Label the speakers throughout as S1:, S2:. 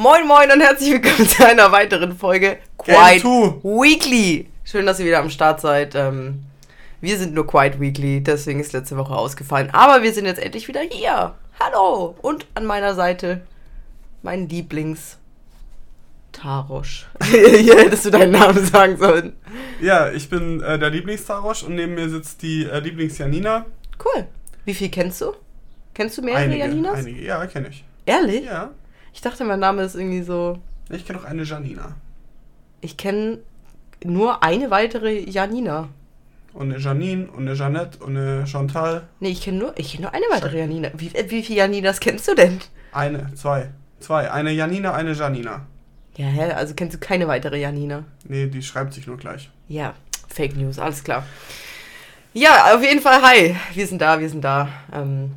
S1: Moin Moin und herzlich willkommen zu einer weiteren Folge Quiet Weekly. Schön, dass ihr wieder am Start seid. Ähm, wir sind nur Quiet Weekly, deswegen ist letzte Woche ausgefallen. Aber wir sind jetzt endlich wieder hier. Hallo! Und an meiner Seite mein Lieblings Tarosch. Hier hättest du deinen Namen sagen sollen.
S2: Ja, ich bin äh, der Lieblingstarosch und neben mir sitzt die äh, Lieblings-Janina.
S1: Cool. Wie viel kennst du? Kennst du mehrere
S2: einige,
S1: Janinas?
S2: Einige, ja, kenne ich.
S1: Ehrlich?
S2: Ja.
S1: Ich dachte, mein Name ist irgendwie so.
S2: Ich kenne auch eine Janina.
S1: Ich kenne nur eine weitere Janina.
S2: Und eine Janine und eine Jeannette und eine Chantal.
S1: Nee, ich kenne nur, ich kenn nur eine weitere Janina. Wie, äh, wie viele Janinas kennst du denn?
S2: Eine, zwei. Zwei. Eine Janina, eine Janina.
S1: Ja, hä? Also kennst du keine weitere Janina?
S2: Nee, die schreibt sich nur gleich.
S1: Ja, Fake News, alles klar. Ja, auf jeden Fall, hi. Wir sind da, wir sind da. Ähm,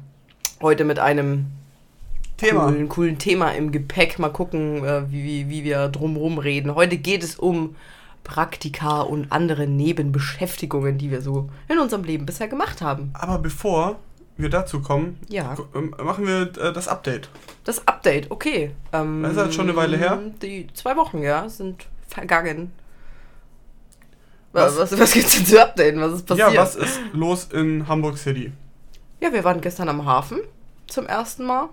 S1: heute mit einem
S2: Thema.
S1: Coolen, coolen Thema im Gepäck. Mal gucken, äh, wie, wie, wir drumherum reden. Heute geht es um Praktika und andere Nebenbeschäftigungen, die wir so in unserem Leben bisher gemacht haben.
S2: Aber bevor wir dazu kommen,
S1: Ja.
S2: ähm, machen wir äh, das Update.
S1: Das Update, okay. Ähm,
S2: Das ist halt schon eine Weile her.
S1: Die zwei Wochen, ja, sind vergangen.
S2: Was?
S1: Was, was, was gibt's denn zu updaten? Was ist passiert?
S2: Ja, was ist los in Hamburg City?
S1: Ja, wir waren gestern am Hafen zum ersten Mal.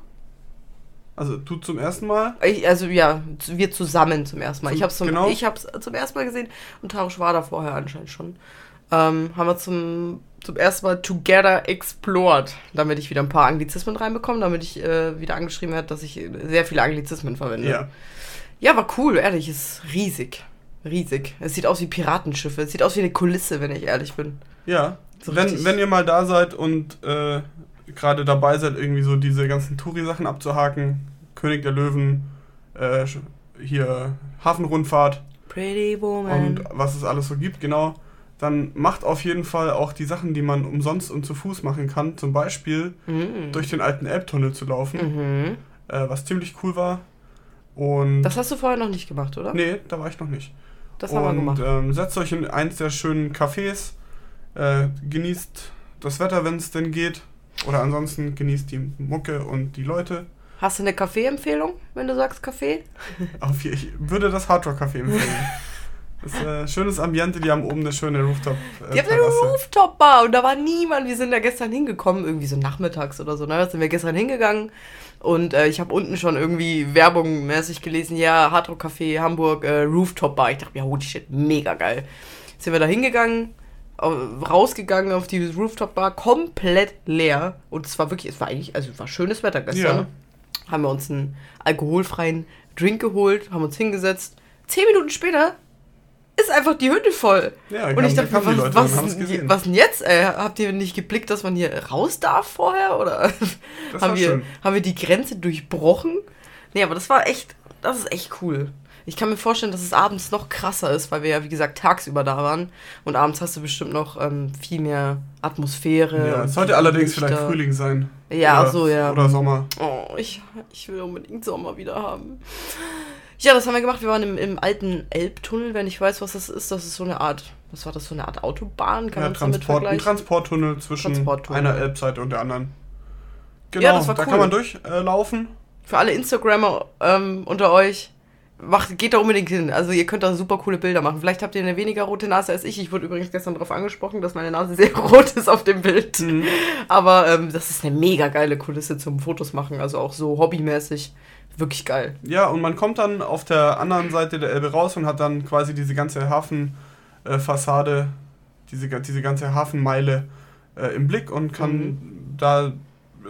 S2: Also du zum ersten Mal?
S1: Ich, also ja, wir zusammen zum ersten Mal.
S2: Zum-
S1: ich habe zum,
S2: genau.
S1: ich hab's zum ersten Mal gesehen und Tarosch war da vorher anscheinend schon. Ähm, haben wir zum, zum ersten Mal Together Explored, damit ich wieder ein paar Anglizismen reinbekomme, damit ich äh, wieder angeschrieben werde, dass ich äh, sehr viele Anglizismen verwende.
S2: Ja.
S1: Ja, war cool, ehrlich, ist riesig. Riesig. Es sieht aus wie Piratenschiffe. Es sieht aus wie eine Kulisse, wenn ich ehrlich bin.
S2: Ja.
S1: So
S2: wenn, wenn ihr mal da seid und äh, gerade dabei seid, irgendwie so diese ganzen Touri-Sachen abzuhaken, König der Löwen, äh, hier Hafenrundfahrt
S1: Pretty Woman.
S2: und was es alles so gibt, genau, dann macht auf jeden Fall auch die Sachen, die man umsonst und zu Fuß machen kann. Zum Beispiel
S1: Mhm.
S2: durch den alten Elbtunnel zu laufen,
S1: Mhm.
S2: äh, was ziemlich cool war. Und
S1: Das hast du vorher noch nicht gemacht, oder?
S2: nee, da war ich noch nicht.
S1: Das haben wir
S2: und
S1: gemacht.
S2: ähm, setzt euch in eins der schönen Cafés, äh, genießt das Wetter, wenn es denn geht. Oder ansonsten genießt die Mucke und die Leute.
S1: Hast du eine Kaffee-Empfehlung, wenn du sagst Kaffee?
S2: Auf, ich würde das Hardrock Café empfehlen. Das ist äh, schönes Ambiente, die haben oben eine schöne Rooftop. Äh,
S1: Die haben eine Rooftop-Bar und da war niemand. Wir sind da gestern hingekommen, irgendwie so nachmittags oder so. Ne? Da sind wir gestern hingegangen und äh, ich habe unten schon irgendwie Werbung mäßig gelesen. Ja, Hardrock Café Hamburg, äh, Rooftop-Bar. Ich dachte mir, holy shit, mega geil. Sind wir da hingegangen, rausgegangen auf die Rooftop-Bar, komplett leer. Und es war wirklich, es war eigentlich, also es war schönes Wetter gestern.
S2: Ja.
S1: Haben wir uns einen alkoholfreien Drink geholt, haben uns hingesetzt. Zehn Minuten später ist einfach die Hütte voll.
S2: Ja,
S1: Und ich dachte, was,
S2: Leute
S1: was, was denn jetzt? Ey? Habt ihr nicht geblickt, dass man hier raus darf vorher? Oder haben, wir,
S2: schön.
S1: haben wir die Grenze durchbrochen? Nee, aber das war echt, das ist echt cool. Ich kann mir vorstellen, dass es abends noch krasser ist, weil wir ja, wie gesagt, tagsüber da waren. Und abends hast du bestimmt noch ähm, viel mehr Atmosphäre.
S2: Ja, es sollte allerdings
S1: Lichter.
S2: vielleicht Frühling sein.
S1: Ja,
S2: oder,
S1: so, ja.
S2: Oder Sommer.
S1: Oh, ich, ich will unbedingt Sommer wieder haben. Ja, das haben wir gemacht. Wir waren im, im alten Elbtunnel, wenn ich weiß, was das ist. Das ist so eine Art, was war das, so eine Art Autobahn? Kann
S2: Ja,
S1: man das damit
S2: Transport, ein
S1: vergleichen?
S2: Transporttunnel zwischen
S1: Transporttunnel.
S2: einer Elbseite und der anderen. Genau,
S1: Ja, das war
S2: da
S1: cool.
S2: kann man durchlaufen.
S1: Für alle Instagrammer ähm, unter euch, macht, geht da unbedingt hin. Also ihr könnt da super coole Bilder machen. Vielleicht habt ihr eine weniger rote Nase als ich. Ich wurde übrigens gestern darauf angesprochen, dass meine Nase sehr rot ist auf dem Bild.
S2: Mhm.
S1: Aber ähm, das ist eine mega geile Kulisse zum Fotos machen. Also auch so hobbymäßig. Wirklich geil.
S2: Ja, und man kommt dann auf der anderen Seite der Elbe raus und hat dann quasi diese ganze Hafenfassade, diese, ga- diese ganze Hafenmeile äh, im Blick und kann
S1: Mhm.
S2: da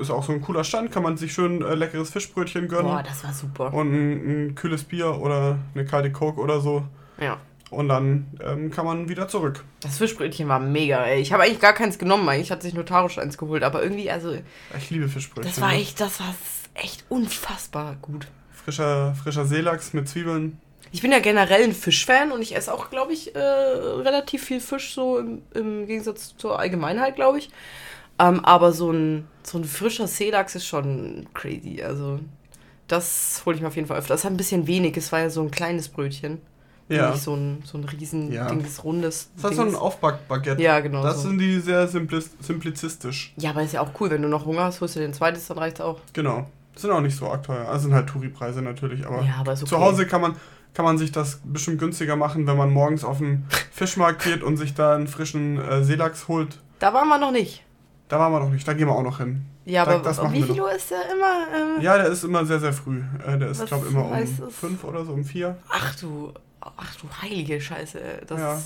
S2: ist auch so ein cooler Stand, kann man sich schön äh, leckeres Fischbrötchen gönnen
S1: Boah, das war super.
S2: und ein, ein kühles Bier oder eine kalte Coke oder so.
S1: Ja.
S2: Und dann ähm, kann man wieder zurück.
S1: Das Fischbrötchen war mega, ey. Ich habe eigentlich gar keins genommen. Eigentlich hat sich notarisch eins geholt. Aber irgendwie, also,
S2: Ich liebe Fischbrötchen.
S1: das war echt, das war echt unfassbar gut.
S2: Frischer, frischer Seelachs mit Zwiebeln.
S1: Ich bin ja generell ein Fischfan und ich esse auch, glaube ich, äh, relativ viel Fisch, so im, im Gegensatz zur Allgemeinheit, glaube ich. Ähm, aber so ein, so ein frischer Seelachs ist schon crazy. Also, das hole ich mir auf jeden Fall öfter. Das hat ein bisschen wenig. Es war ja so ein kleines Brötchen.
S2: Ja.
S1: Nicht so ein, so ein riesen
S2: Ja.
S1: Dings, rundes.
S2: Das ist so ein. Aufbackbaguette.
S1: Ja, genau.
S2: Das
S1: so.
S2: sind die sehr simplizistisch.
S1: Ja, aber ist ja auch cool, wenn du noch Hunger hast, holst du dir ein zweites, dann reicht's auch.
S2: Genau. Sind auch nicht so arg teuer. Also sind halt Touri-Preise natürlich, aber,
S1: Ja, aber ist
S2: zu
S1: okay.
S2: Hause kann man, kann man sich das bestimmt günstiger machen, wenn man morgens auf den Fischmarkt geht und sich da einen frischen äh, Seelachs holt.
S1: Da waren wir noch nicht.
S2: Da waren wir noch nicht, da gehen wir auch noch hin.
S1: Ja,
S2: Da-
S1: aber
S2: das machen
S1: wie viel. Uhr ist der immer? Äh,
S2: Ja, der ist immer sehr, sehr früh. Äh, der ist, glaube immer um fünf oder so, um vier.
S1: Ach du, ach du heilige Scheiße. Das
S2: Ja.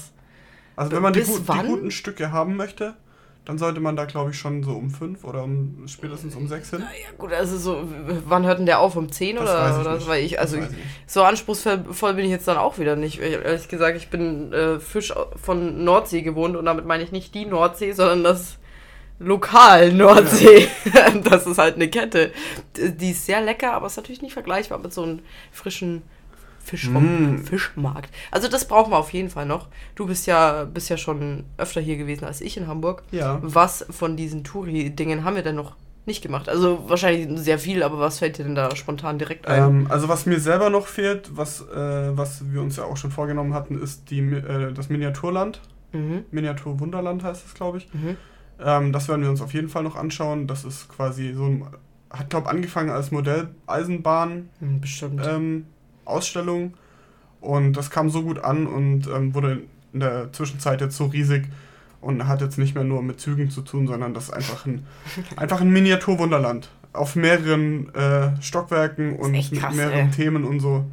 S2: Also wenn man die, gut, die guten Stücke haben möchte, dann sollte man da, glaube ich, schon so um fünf oder um, spätestens um sechs hin.
S1: Ja gut, also so, wann hört denn der auf? Um 10
S2: Das
S1: oder?
S2: ich
S1: oder
S2: nicht.
S1: Weil ich, also ich,
S2: ich
S1: so anspruchsvoll voll bin ich jetzt dann auch wieder nicht. Ich, ehrlich gesagt, ich bin äh, Fisch von Nordsee gewohnt und damit meine ich nicht die Nordsee, sondern das Lokal Nordsee. Das ist halt eine Kette. Die ist sehr lecker, aber ist natürlich nicht vergleichbar mit so einem frischen Fisch vom
S2: Mm.
S1: Fischmarkt. Also das brauchen wir auf jeden Fall noch. Du bist ja, bist ja schon öfter hier gewesen als ich in Hamburg.
S2: Ja.
S1: Was von diesen Touri-Dingen haben wir denn noch nicht gemacht? Also wahrscheinlich sehr viel, aber was fällt dir denn da spontan direkt ein?
S2: Ähm, also was mir selber noch fehlt, was, äh, was wir uns ja auch schon vorgenommen hatten, ist die, äh, das Miniaturland.
S1: Mhm.
S2: Miniaturwunderland heißt es, glaube ich.
S1: Mhm.
S2: Ähm, das werden wir uns auf jeden Fall noch anschauen. Das ist quasi so ein, hat glaube angefangen als Modelleisenbahn
S1: Hm, Bestimmt.
S2: ähm, Ausstellung und das kam so gut an und ähm, wurde in der Zwischenzeit jetzt so riesig und hat jetzt nicht mehr nur mit Zügen zu tun, sondern das ist einfach ein, einfach ein Miniaturwunderland auf mehreren äh, Stockwerken und
S1: echt
S2: mit
S1: krass,
S2: mehreren
S1: ey.
S2: Themen und so.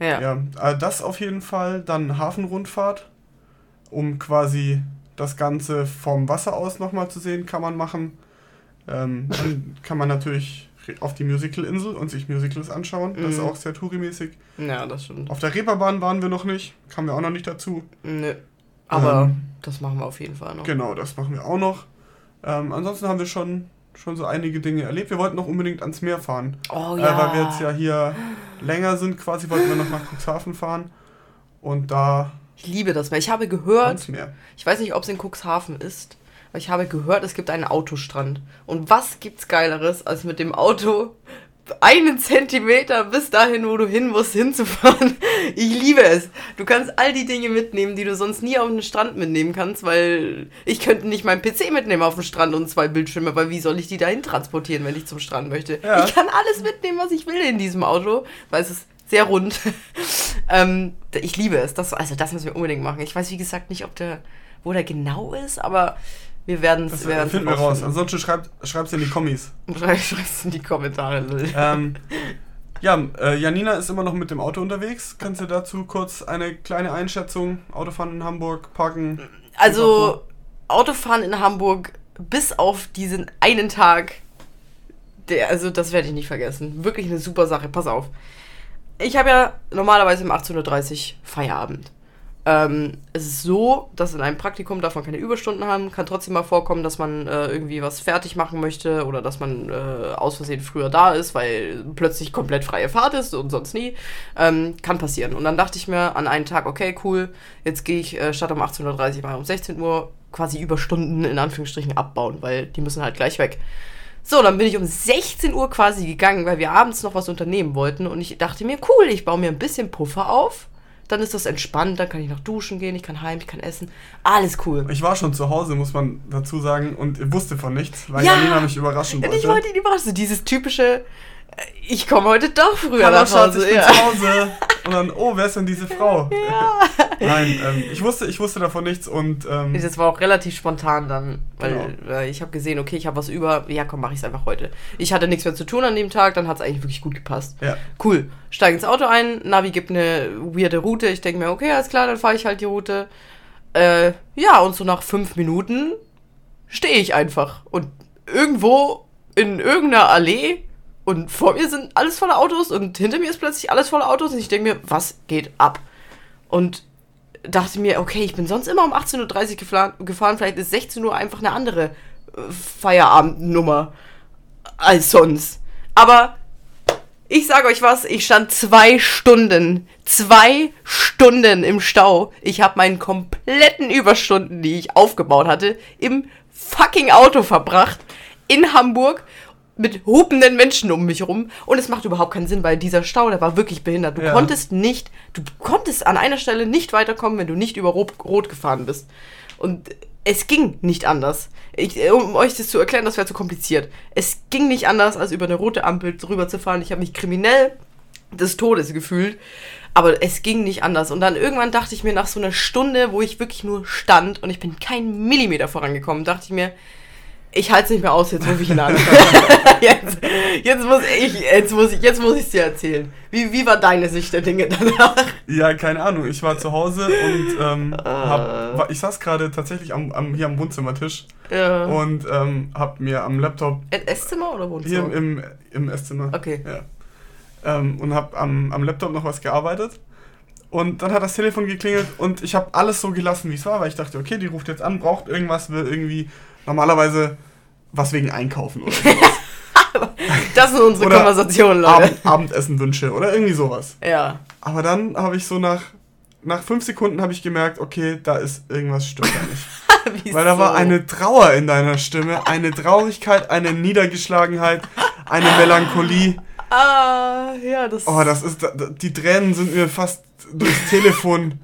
S1: ja.
S2: Ja, äh, das auf jeden Fall. Dann Hafenrundfahrt, um quasi das Ganze vom Wasser aus nochmal zu sehen, kann man machen. Ähm, dann kann man natürlich auf die Musicalinsel und sich Musicals anschauen. Das ist
S1: Mhm.
S2: auch sehr tourimäßig.
S1: ja, das stimmt.
S2: Auf der Reeperbahn waren wir noch nicht, kamen wir auch noch nicht dazu.
S1: Nö. Aber
S2: Ähm,
S1: das machen wir auf jeden Fall noch.
S2: Genau, das machen wir auch noch. Ähm, ansonsten haben wir schon, schon so einige Dinge erlebt. Wir wollten noch unbedingt ans Meer fahren.
S1: Oh
S2: Äh,
S1: ja.
S2: weil wir jetzt ja hier länger sind, quasi wollten wir noch nach Cuxhaven fahren. Und da
S1: Ich liebe das Meer. Ich habe gehört, ich weiß nicht, ob es in Cuxhaven ist, aber ich habe gehört, es gibt einen Autostrand. Und was gibt's Geileres, als mit dem Auto einen Zentimeter bis dahin, wo du hin musst, hinzufahren? Ich liebe es. Du kannst all die Dinge mitnehmen, die du sonst nie auf den Strand mitnehmen kannst, weil ich könnte nicht meinen PC mitnehmen auf den Strand und zwei Bildschirme, weil wie soll ich die dahin transportieren, wenn ich zum Strand möchte?
S2: Ja.
S1: Ich kann alles mitnehmen, was ich will in diesem Auto, weil es ist sehr rund. ähm, ich liebe es. Das, also das müssen wir unbedingt machen. Ich weiß, wie gesagt, nicht, ob der, wo der genau ist, aber wir werden es
S2: äh, finden wir raus. Ansonsten schreibt es in die Kommis.
S1: Schreib's in die Kommentare.
S2: Ähm, ja, äh, Janina ist immer noch mit dem Auto unterwegs. Kannst du dazu kurz eine kleine Einschätzung? Autofahren in Hamburg, parken?
S1: Also, Autofahren in Hamburg bis auf diesen einen Tag, der, also das werde ich nicht vergessen. Wirklich eine super Sache. Pass auf. Ich habe ja normalerweise um 18.30 Uhr Feierabend. Ähm, es ist so, dass in einem Praktikum darf man keine Überstunden haben. Kann trotzdem mal vorkommen, dass man äh, irgendwie was fertig machen möchte oder dass man äh, aus Versehen früher da ist, weil plötzlich komplett freie Fahrt ist und sonst nie. Ähm, kann passieren. Und dann dachte ich mir an einen Tag, okay, cool, jetzt gehe ich äh, statt um 18.30 Uhr mal um 16 Uhr quasi Überstunden in Anführungsstrichen abbauen, weil die müssen halt gleich weg. So, dann bin ich um 16 Uhr quasi gegangen, weil wir abends noch was unternehmen wollten. Und ich dachte mir, cool, ich baue mir ein bisschen Puffer auf. Dann ist das entspannt, dann kann ich noch duschen gehen, ich kann heim, ich kann essen. Alles cool.
S2: Ich war schon zu Hause, muss man dazu sagen, und wusste von nichts, weil
S1: Ja!
S2: Janina mich überraschen
S1: Und
S2: wollte.
S1: ich wollte ihn überraschen. Dieses typische, ich komme heute doch früher
S2: Hallo
S1: nach
S2: Schatz,
S1: Hause.
S2: ich bin
S1: Ja.
S2: zu Hause. Und dann, oh, wer ist denn diese Frau? Nein, ähm, ich, wusste, ich wusste davon nichts und ähm,
S1: Das war auch relativ spontan dann, weil
S2: Genau.
S1: äh, ich habe gesehen, okay, ich habe was über, ja komm, mache ich es einfach heute. Ich hatte nichts mehr zu tun an dem Tag, dann hat es eigentlich wirklich gut gepasst.
S2: ja.
S1: Cool, steige ins Auto ein, Navi gibt eine weirde Route, ich denke mir, okay, alles klar, dann fahre ich halt die Route. Äh, ja, und so nach fünf Minuten stehe ich einfach und irgendwo in irgendeiner Allee und vor mir sind alles voller Autos und hinter mir ist plötzlich alles voller Autos und ich denke mir, was geht ab? Und dachte mir, okay, ich bin sonst immer um 18.30 Uhr gefla- gefahren, vielleicht ist 16 Uhr einfach eine andere äh, Feierabendnummer als sonst. Aber ich sage euch was, ich stand zwei Stunden, zwei Stunden im Stau. Ich habe meinen kompletten Überstunden, die ich aufgebaut hatte, im fucking Auto verbracht in Hamburg mit hupenden Menschen um mich rum und es macht überhaupt keinen Sinn, weil dieser Stau, der war wirklich behindert. Du
S2: Ja.
S1: konntest nicht, du konntest an einer Stelle nicht weiterkommen, wenn du nicht über Rot, Rot gefahren bist. Und es ging nicht anders. Ich, um euch das zu erklären, das wäre zu kompliziert. Es ging nicht anders, als über eine rote Ampel drüber zu fahren. Ich habe mich kriminell des Todes gefühlt. Aber es ging nicht anders. Und dann irgendwann dachte ich mir nach so einer Stunde, wo ich wirklich nur stand und ich bin kein Millimeter vorangekommen, dachte ich mir, ich halte es nicht mehr aus, jetzt rufe ich ihn an. jetzt, jetzt, muss ich, jetzt muss ich, jetzt muss ich dir erzählen. Wie, wie war deine Sicht der Dinge danach?
S2: Ja, keine Ahnung. Ich war zu Hause und ähm, hab, war, ich saß gerade tatsächlich am, am, hier am Wohnzimmertisch
S1: Ja.
S2: und ähm, hab mir am Laptop
S1: Äh, Esszimmer oder Wohnzimmer?
S2: hier im, im Esszimmer
S1: Okay.
S2: ja, ähm, und hab am, am Laptop noch was gearbeitet. Und dann hat das Telefon geklingelt und ich habe alles so gelassen, wie es war, weil ich dachte, okay, die ruft jetzt an, braucht irgendwas, will irgendwie normalerweise was wegen Einkaufen oder.
S1: Das sind unsere
S2: Oder
S1: Konversationen, Leute.
S2: Abend, Abendessenwünsche oder irgendwie sowas.
S1: Ja.
S2: Aber dann habe ich so nach, nach fünf Sekunden habe ich gemerkt, okay, da ist irgendwas stimmt da nicht. Weil da war eine Trauer in deiner Stimme, eine Traurigkeit, eine Niedergeschlagenheit, eine Melancholie.
S1: Ah, ja, das.
S2: Oh, das ist, die Tränen sind mir fast durchs Telefon.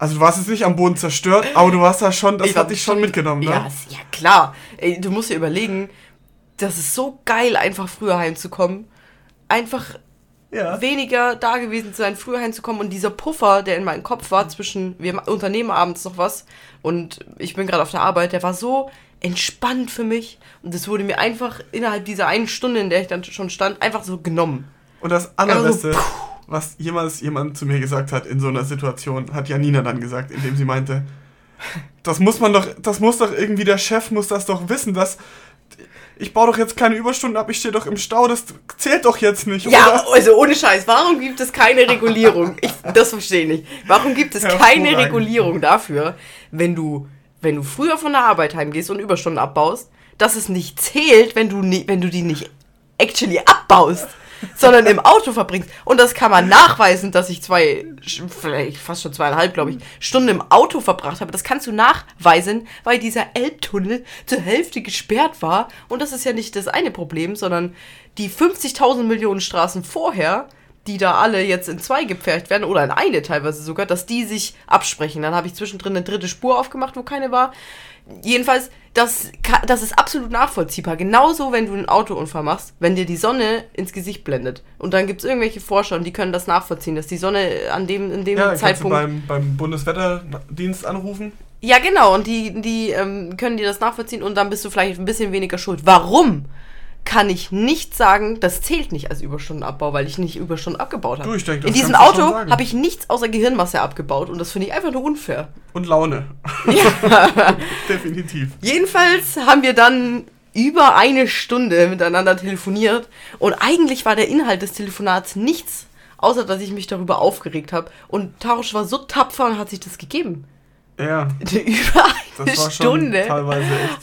S2: Also du warst jetzt nicht am Boden zerstört, aber du warst da schon, das
S1: Ich
S2: hat dich schon mitgenommen, ne?
S1: Ja, ja klar. Ey, du musst dir überlegen, das ist so geil, einfach früher heimzukommen. Einfach
S2: Ja.
S1: weniger da gewesen zu sein, früher heimzukommen. Und dieser Puffer, der in meinem Kopf war zwischen, wir unternehmen abends noch was und ich bin gerade auf der Arbeit, der war so entspannt für mich. Und das wurde mir einfach innerhalb dieser einen Stunde, in der ich dann schon stand, einfach so genommen.
S2: Und das Allerbeste, was jemals jemand zu mir gesagt hat in so einer Situation, hat Janina dann gesagt, indem sie meinte, das muss man doch, das muss doch irgendwie, der Chef muss das doch wissen, dass ich baue doch jetzt keine Überstunden ab, ich stehe doch im Stau, das zählt doch jetzt nicht,
S1: Ja,
S2: oder?
S1: also ohne Scheiß, warum gibt es keine Regulierung? Ich, das verstehe ich nicht. Warum gibt es keine. Regulierung dafür, wenn du, wenn du früher von der Arbeit heimgehst und Überstunden abbaust, dass es nicht zählt, wenn du, wenn du die nicht actually abbaust, sondern im Auto verbringst. Und das kann man nachweisen, dass ich zwei, vielleicht fast schon zweieinhalb, glaube ich, Stunden im Auto verbracht habe. Das kannst du nachweisen, weil dieser Elbtunnel zur Hälfte gesperrt war. Und das ist ja nicht das eine Problem, sondern die 50.000 Millionen Straßen vorher, die da alle jetzt in zwei gepfercht werden, oder in eine teilweise sogar, dass die sich absprechen. Dann habe ich zwischendrin eine dritte Spur aufgemacht, wo keine war. Jedenfalls, das, das ist absolut nachvollziehbar. Genauso, wenn du einen Autounfall machst, wenn dir die Sonne ins Gesicht blendet. Und dann gibt es irgendwelche Forscher, und die können das nachvollziehen, dass die Sonne an dem, in dem
S2: Ja, kannst du
S1: Zeitpunkt.
S2: beim, beim Bundeswetterdienst anrufen?
S1: Ja, genau, und die, die ähm, können dir das nachvollziehen und dann bist du vielleicht ein bisschen weniger schuld. Warum? Kann ich nicht sagen, das zählt nicht als Überstundenabbau, weil ich nicht Überstunden abgebaut habe.
S2: Du, ich denke,
S1: In
S2: das
S1: diesem
S2: du schon
S1: Auto habe ich nichts außer Gehirnmasse abgebaut und das finde ich einfach nur unfair.
S2: Und Laune. Definitiv.
S1: Jedenfalls haben wir dann über eine Stunde miteinander telefoniert und eigentlich war der Inhalt des Telefonats nichts, außer dass ich mich darüber aufgeregt habe. Und Tarosch war so tapfer und hat sich das gegeben.
S2: Ja,
S1: Über eine Stunde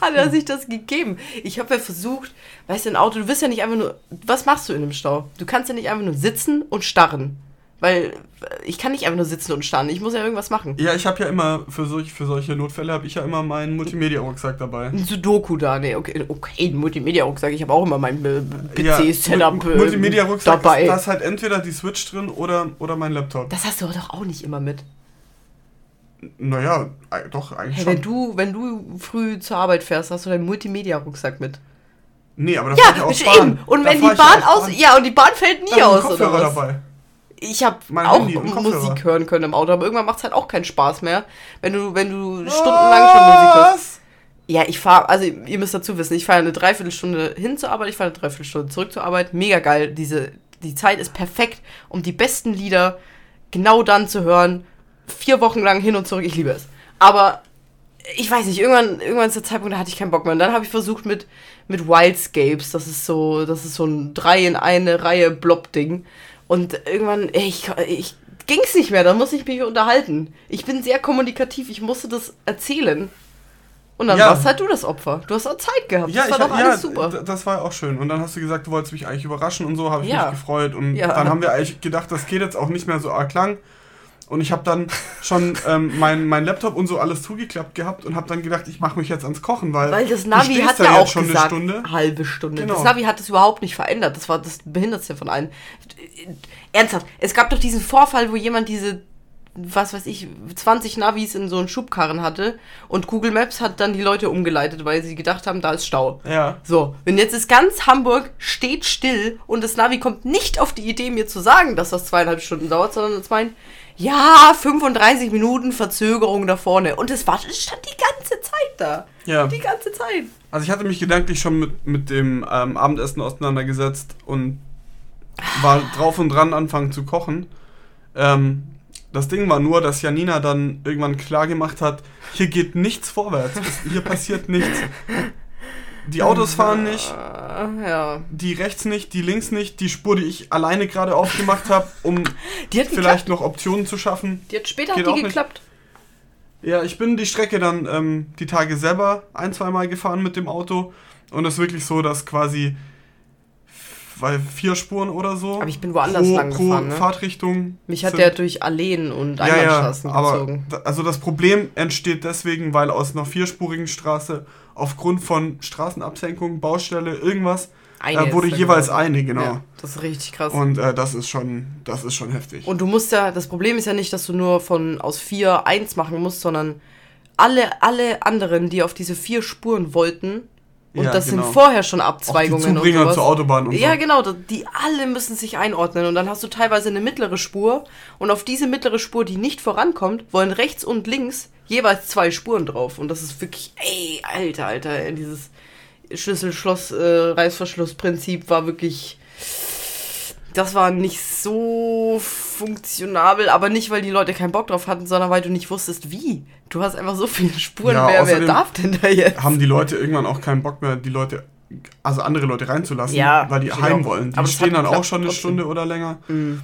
S1: hat er sich das gegeben. Ich habe ja versucht, weißt du, ein Auto, du wirst ja nicht einfach nur, was machst du in einem Stau? Du kannst ja nicht einfach nur sitzen und starren. Weil äh, ich kann nicht einfach nur sitzen und starren, ich muss ja irgendwas machen.
S2: Ja, ich habe ja immer, für, solch, für solche Notfälle habe ich ja immer meinen Multimedia-Rucksack dabei.
S1: Ein Sudoku da, nee, okay, okay ein Multimedia-Rucksack, ich habe auch immer mein äh,
S2: Ja,
S1: PC-Setup äh,
S2: Multimedia-Rucksack,
S1: dabei.
S2: ist, da ist halt entweder die Switch drin oder, oder mein Laptop.
S1: das hast du doch auch nicht immer mit.
S2: Naja, doch, eigentlich
S1: Hey,
S2: schon.
S1: wenn du, wenn du früh zur Arbeit fährst, hast du deinen Multimedia-Rucksack mit.
S2: nee, aber da fahr ich
S1: Ja,
S2: auch
S1: eben.
S2: Bahn.
S1: Und
S2: Da
S1: wenn die Bahn aus, ja, und die Bahn fällt nie aus,
S2: einen
S1: oder
S2: Kopfhörer
S1: was?
S2: dabei.
S1: Ich habe auch
S2: Handy Kopfhörer.
S1: Musik hören können im Auto, aber irgendwann macht es halt auch keinen Spaß mehr, wenn du, wenn du stundenlang schon Musik hörst.
S2: Was?
S1: Ja, ich fahre, also ihr müsst dazu wissen, ich fahre eine Dreiviertelstunde hin zur Arbeit, ich fahre eine Dreiviertelstunde zurück zur Arbeit. Mega geil. Diese, die Zeit ist perfekt, um die besten Lieder genau dann zu hören. Vier Wochen lang hin und zurück, ich liebe es. Aber ich weiß nicht, irgendwann, irgendwann ist der Zeitpunkt, da hatte ich keinen Bock mehr. Und dann habe ich versucht mit, mit Wildscapes, das ist so, das ist so ein drei in eine Reihe Blob-Ding. Und irgendwann, ich, ich ging's nicht mehr, da muss ich mich unterhalten. Ich bin sehr kommunikativ, ich musste das erzählen. Und dann
S2: Ja.
S1: warst halt du das Opfer. Du hast auch Zeit gehabt.
S2: Ja,
S1: das war
S2: ich,
S1: doch
S2: hab- ja,
S1: alles super.
S2: das war auch schön. Und dann hast du gesagt, du wolltest mich eigentlich überraschen und so, habe ich
S1: Ja.
S2: mich gefreut. Und dann haben wir eigentlich gedacht, das geht jetzt auch nicht mehr so arg lang. Und ich habe dann schon ähm, mein, mein Laptop und so alles zugeklappt gehabt und habe dann gedacht, ich mache mich jetzt ans Kochen, weil,
S1: Weil das Navi hat ja auch
S2: schon
S1: gesagt,
S2: eine Stunde.
S1: halbe Stunde.
S2: Genau.
S1: Das Navi hat es überhaupt nicht verändert. Das war das Behindertste von allen. Ernsthaft, es gab doch diesen Vorfall, wo jemand diese was weiß ich, 20 Navis in so einen Schubkarren hatte und Google Maps hat dann die Leute umgeleitet, weil sie gedacht haben, da ist Stau.
S2: Ja.
S1: So, und jetzt ist ganz Hamburg steht still und das Navi kommt nicht auf die Idee, mir zu sagen, dass das zweieinhalb Stunden dauert, sondern es meint, ja, 35 Minuten Verzögerung da vorne. Und es war, es stand die ganze Zeit da.
S2: Ja.
S1: Die ganze Zeit.
S2: Also ich hatte mich gedanklich schon mit, mit dem ähm, Abendessen auseinandergesetzt und war drauf und dran, anfangen zu kochen. Ähm, das Ding war nur, dass Janina dann irgendwann klar gemacht hat, hier geht nichts vorwärts, hier passiert nichts. Die Autos fahren nicht,
S1: Äh, ja.
S2: die rechts nicht, die links nicht, die Spur, die ich alleine gerade aufgemacht habe, um vielleicht noch Optionen zu schaffen.
S1: Die hat später
S2: Geht
S1: hat die
S2: nicht.
S1: geklappt.
S2: Ja, ich bin die Strecke dann ähm, die Tage selber ein, zwei Mal gefahren mit dem Auto. Und es ist wirklich so, dass quasi weil vier Spuren oder so.
S1: Aber ich bin woanders
S2: pro,
S1: lang
S2: pro
S1: gefahren, ne?
S2: Fahrtrichtung.
S1: Mich hat der durch Alleen und
S2: ja, ja,
S1: Einbahnstraßen
S2: aber
S1: gezogen.
S2: also das Problem entsteht deswegen, weil aus einer vierspurigen Straße aufgrund von Straßenabsenkung, Baustelle, irgendwas,
S1: Eine
S2: äh, wurde
S1: da
S2: jeweils
S1: geworden.
S2: eine, genau.
S1: Ja, das ist richtig krass. Und,
S2: Und äh, das ist schon, das ist schon heftig.
S1: du musst ja, das Problem ist ja nicht, dass du nur von aus vier eins machen musst, sondern alle, alle anderen, die auf diese vier Spuren wollten, und
S2: Ja,
S1: das
S2: genau.
S1: sind vorher schon
S2: Auch die
S1: Abzweigungen und
S2: Zubringer
S1: sowas.
S2: zur Autobahn und
S1: Ja,
S2: so.
S1: genau, die alle müssen sich einordnen und dann hast du teilweise eine mittlere Spur und auf diese mittlere Spur, die nicht vorankommt, wollen rechts und links jeweils zwei Spuren drauf und das ist wirklich, ey, alter, alter, dieses Schlüssel-Schloss-Reißverschluss-Prinzip war wirklich, das war nicht so funktionabel, aber nicht, weil die Leute keinen Bock drauf hatten, sondern weil du nicht wusstest, wie. Du hast einfach so viele Spuren,
S2: Ja,
S1: wer, wer darf denn da jetzt?
S2: Haben die Leute irgendwann auch keinen Bock mehr, die Leute, also andere Leute reinzulassen,
S1: Ja,
S2: weil die heim wollen. Die
S1: Aber
S2: stehen dann auch schon eine
S1: trotzdem.
S2: Stunde oder länger.
S1: Mhm.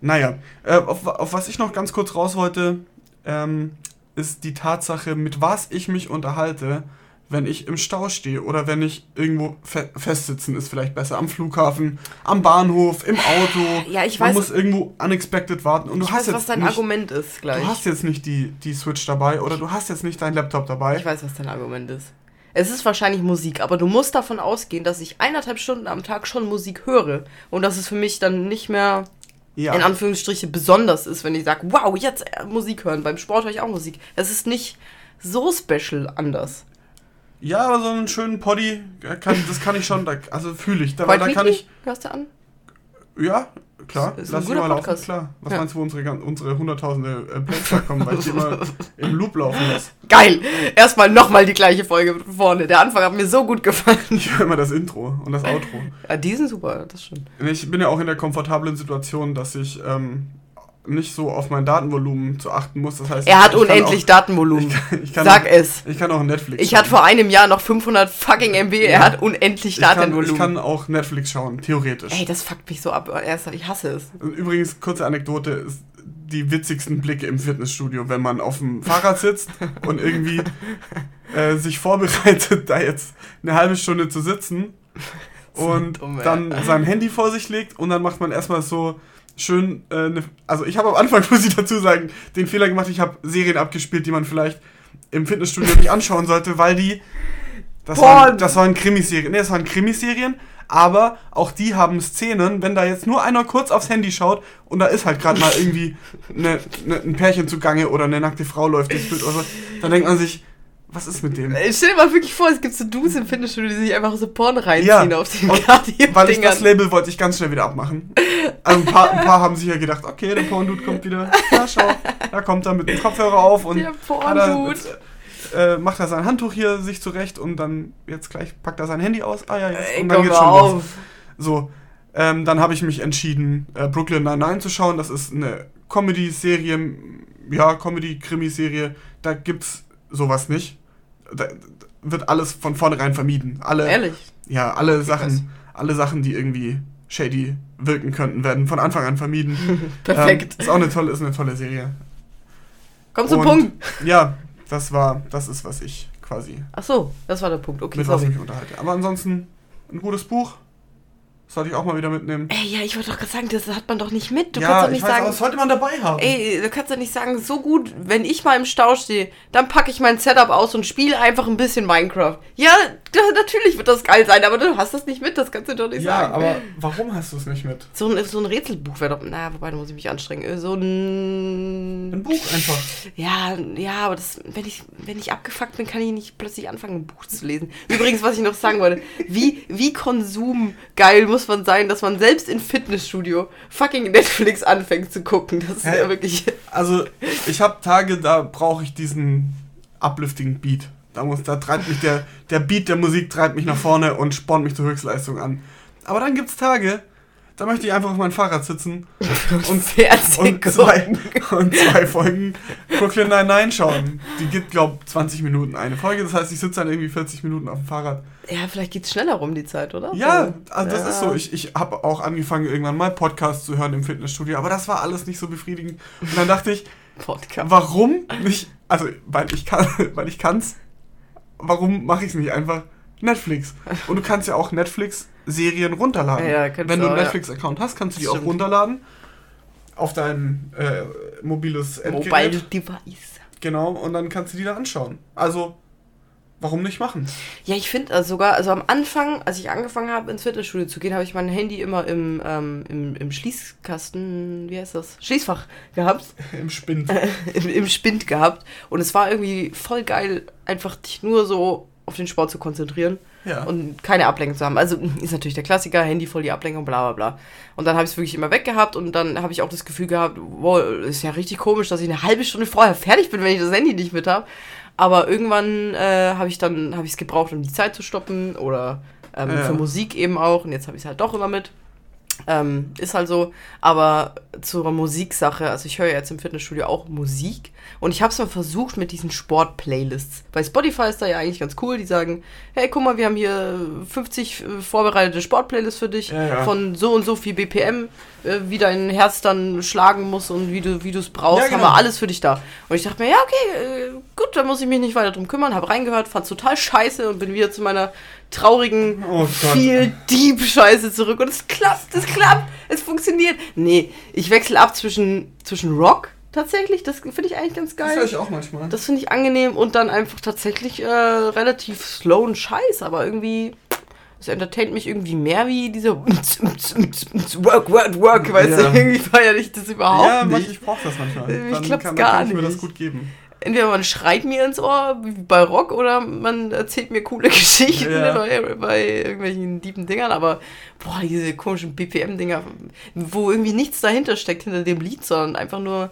S2: Naja, äh, auf, auf was ich noch ganz kurz raus wollte, ähm, ist die Tatsache, mit was ich mich unterhalte, wenn ich im Stau stehe oder wenn ich irgendwo fe festsitzen ist vielleicht besser am Flughafen, am Bahnhof, im Auto.
S1: Ja, ich
S2: Man
S1: weiß-
S2: muss irgendwo unexpected warten und du
S1: Ich
S2: hast
S1: weiß,
S2: jetzt
S1: was dein
S2: nicht,
S1: Argument ist gleich.
S2: du hast jetzt nicht die, die Switch dabei oder du hast jetzt nicht deinen Laptop dabei.
S1: Ich weiß, was dein Argument ist. Es ist wahrscheinlich Musik, aber du musst davon ausgehen, dass ich eineinhalb Stunden am Tag schon Musik höre. Und dass es für mich dann nicht mehr
S2: ja.
S1: in Anführungsstriche besonders ist, wenn ich sage, wow, jetzt Musik hören. Beim Sport höre ich auch Musik. Es ist nicht so special anders.
S2: Ja, aber so einen schönen Poddy, äh, kann, das kann ich schon, da, also fühle ich. Da, da kann ich,
S1: Hörst du an?
S2: ja, klar,
S1: Ist ein
S2: lass
S1: guter
S2: mal laufen,
S1: Podcast.
S2: klar. Was
S1: Ja.
S2: meinst du, wo unsere, unsere hunderttausende äh, Plays kommen, weil ich die immer im Loop laufen lasse?
S1: Geil! Erstmal nochmal die gleiche Folge vorne. Der Anfang hat mir so gut gefallen.
S2: Ich höre immer das Intro und das Outro.
S1: Ja, die sind super, das.
S2: Und Ich bin ja auch in der komfortablen Situation, dass ich ähm, nicht so auf mein Datenvolumen zu achten muss. Das heißt,
S1: Er hat
S2: ich kann
S1: unendlich
S2: Auch,
S1: Datenvolumen.
S2: ich kann
S1: Sag
S2: auch,
S1: es.
S2: Ich kann auch Netflix
S1: Ich hatte vor einem Jahr noch 500 fucking MB. Er
S2: Ja.
S1: hat unendlich
S2: ich kann,
S1: Datenvolumen.
S2: ich kann auch Netflix schauen, theoretisch.
S1: Ey, das fuckt mich so ab. Ich hasse es.
S2: Und Übrigens, kurze Anekdote, die witzigsten Blicke im Fitnessstudio, wenn man auf dem Fahrrad sitzt und irgendwie äh, sich vorbereitet, da jetzt eine halbe Stunde zu sitzen und
S1: dumm,
S2: dann sein Handy vor sich legt und dann macht man erstmal so schön, äh, ne, also ich habe am Anfang, muss ich dazu sagen, den Fehler gemacht, ich habe Serien abgespielt, die man vielleicht im Fitnessstudio nicht anschauen sollte, weil die, das,
S1: Porn.
S2: waren, das waren Krimiserien, ne, das waren Krimiserien, aber auch die haben Szenen, wenn da jetzt nur einer kurz aufs Handy schaut und da ist halt gerade mal irgendwie ne, ne, ein Pärchen zugange oder eine nackte Frau läuft durchs Bild oder so, dann denkt man sich, was ist mit dem?
S1: Ey, Stell dir mal wirklich vor, es gibt so Dudes im Fitnessstudio, die sich einfach so Porn reinziehen
S2: Ja,
S1: auf den Cardio-Dingern.
S2: Weil ich das Label wollte ich ganz schnell wieder abmachen. Also ein paar, ein paar haben sich ja gedacht, okay, der Porn-Dude kommt wieder. Ja, schau, da kommt er mit dem Kopfhörer auf und
S1: Der Porn-Dude.
S2: er, äh, macht er sein Handtuch hier sich zurecht und dann jetzt gleich packt er sein Handy aus. Ah ja, jetzt.
S1: Ey,
S2: und dann geht's schon los.
S1: auf.
S2: So, ähm, dann habe ich mich entschieden, äh, Brooklyn Nine-Nine zu schauen. Das ist eine Comedy-Serie, ja, Comedy-Krimi-Serie. Da gibt's sowas nicht. Da wird alles von vornherein vermieden. Alle,
S1: Ehrlich.
S2: ja, alle
S1: krass.
S2: Sachen, alle Sachen, die irgendwie shady wirken könnten, werden von Anfang an vermieden.
S1: Perfekt.
S2: Ähm, ist auch eine tolle, ist eine tolle Serie.
S1: Komm zum
S2: und-
S1: Punkt.
S2: Ja, das war, das ist, was ich quasi,
S1: Ach so, das war der Punkt. Okay,
S2: mit was ich
S1: sorry.
S2: mich unterhalte. Aber ansonsten ein gutes Buch. Sollte ich auch mal wieder mitnehmen.
S1: Ey, ja, ich wollte doch gerade sagen, das hat man doch nicht mit. Du
S2: ja,
S1: kannst doch
S2: ich
S1: nicht
S2: weiß, aber
S1: sagen,
S2: das sollte man dabei haben.
S1: ey, du kannst doch nicht sagen, so gut, wenn ich mal im Stau stehe, dann packe ich mein Setup aus und spiele einfach ein bisschen Minecraft. Ja, natürlich wird das geil sein, aber du hast das nicht mit, das kannst du doch nicht
S2: Ja,
S1: sagen.
S2: aber warum hast du es nicht mit?
S1: So ein, so ein Rätselbuch wäre doch. Na, wobei, da muss ich mich anstrengen. Äh, So ein.
S2: Ein Buch einfach.
S1: Ja, ja, aber das, wenn ich, wenn ich abgefuckt bin, kann ich nicht plötzlich anfangen, ein Buch zu lesen. Übrigens, was ich noch sagen wollte, wie, wie konsumgeil muss man sein, dass man selbst im Fitnessstudio fucking Netflix anfängt zu gucken. Das ist
S2: Hä?
S1: ja wirklich.
S2: Also, ich habe Tage, da brauche ich diesen uplifting Beat. Da, muss, da treibt mich der, der Beat der Musik treibt mich nach vorne und spornt mich zur Höchstleistung an. Aber dann gibt's Tage, da möchte ich einfach auf mein Fahrrad sitzen und, und, zwei, und zwei Folgen Brooklyn Nine-Nine schauen. Die gibt, glaub 20 Minuten eine Folge. Das heißt, ich sitze dann irgendwie 40 Minuten auf dem Fahrrad.
S1: Ja, vielleicht geht's schneller rum, die Zeit, oder?
S2: Ja, also das
S1: Ja.
S2: ist so. Ich, ich habe auch angefangen, irgendwann mal Podcasts zu hören im Fitnessstudio, aber das war alles nicht so befriedigend. Und dann dachte ich,
S1: Podcast.
S2: warum nicht, also weil ich kann, weil ich kann's, warum mache ich es nicht einfach Netflix? Und du kannst ja auch Netflix-Serien runterladen.
S1: Ja, kannst
S2: Wenn
S1: du
S2: einen. Netflix-Account hast, kannst du die auch runterladen auf dein äh, mobiles Endgerät.
S1: Mobile Device.
S2: Genau, und dann kannst du die da anschauen. Also, warum nicht machen?
S1: Ja, ich finde also sogar, also am Anfang, als ich angefangen habe, ins Fitnessstudio zu gehen, habe ich mein Handy immer im, ähm, im, im Schließkasten, wie heißt das? Schließfach gehabt.
S2: Im Spind.
S1: Im, Im Spind gehabt. Und es war irgendwie voll geil, einfach dich nur so auf den Sport zu konzentrieren
S2: Ja.
S1: und keine Ablenkung zu haben. Also ist natürlich der Klassiker, Handy voll die Ablenkung, bla bla bla. Und dann habe ich es wirklich immer weggehabt und dann habe ich auch das Gefühl gehabt, wow, ist ja richtig komisch, dass ich eine halbe Stunde vorher fertig bin, wenn ich das Handy nicht mit habe. Aber irgendwann äh, habe ich dann habe ich es gebraucht, um die Zeit zu stoppen oder ähm,
S2: Ja.
S1: für Musik eben auch. Und jetzt habe ich es halt doch immer mit. Ähm, ist halt so, aber zur Musiksache, also ich höre ja jetzt im Fitnessstudio auch Musik und ich habe es mal versucht mit diesen Sport-Playlists. Bei Spotify ist da ja eigentlich ganz cool, die sagen, hey, guck mal, wir haben hier 50 äh, vorbereitete Sport-Playlists für dich
S2: Ja, ja.
S1: von so und so viel BPM, äh, wie dein Herz dann schlagen muss und wie du wie du es brauchst,
S2: Ja,
S1: haben
S2: genau.
S1: wir alles für dich da. Und ich dachte mir, ja, okay, äh, gut, dann muss ich mich nicht weiter drum kümmern, habe reingehört, fand's total scheiße und bin wieder zu meiner traurigen
S2: Oh
S1: viel Deep-Scheiße zurück und es klappt, es klappt, es funktioniert. Nee, ich wechsle ab zwischen, zwischen Rock tatsächlich, das finde ich eigentlich ganz
S2: Das höre
S1: geil.
S2: ich auch manchmal.
S1: Das finde ich angenehm und dann einfach tatsächlich äh, relativ slowen Scheiß, aber irgendwie, es entertaint mich irgendwie mehr wie diese Work, Work, Work, weißt du,
S2: Ja.
S1: irgendwie feiere ich das überhaupt
S2: ja,
S1: nicht.
S2: ich brauche das manchmal.
S1: Ich
S2: kann,
S1: gar
S2: kann ich mir das
S1: nicht.
S2: gut geben.
S1: Entweder man schreit mir ins Ohr, wie bei Rock, oder man erzählt mir coole Geschichten
S2: Ja.
S1: bei, bei irgendwelchen tiefen Dingern, aber boah, diese komischen BPM-Dinger, wo irgendwie nichts dahinter steckt hinter dem Lied, sondern einfach nur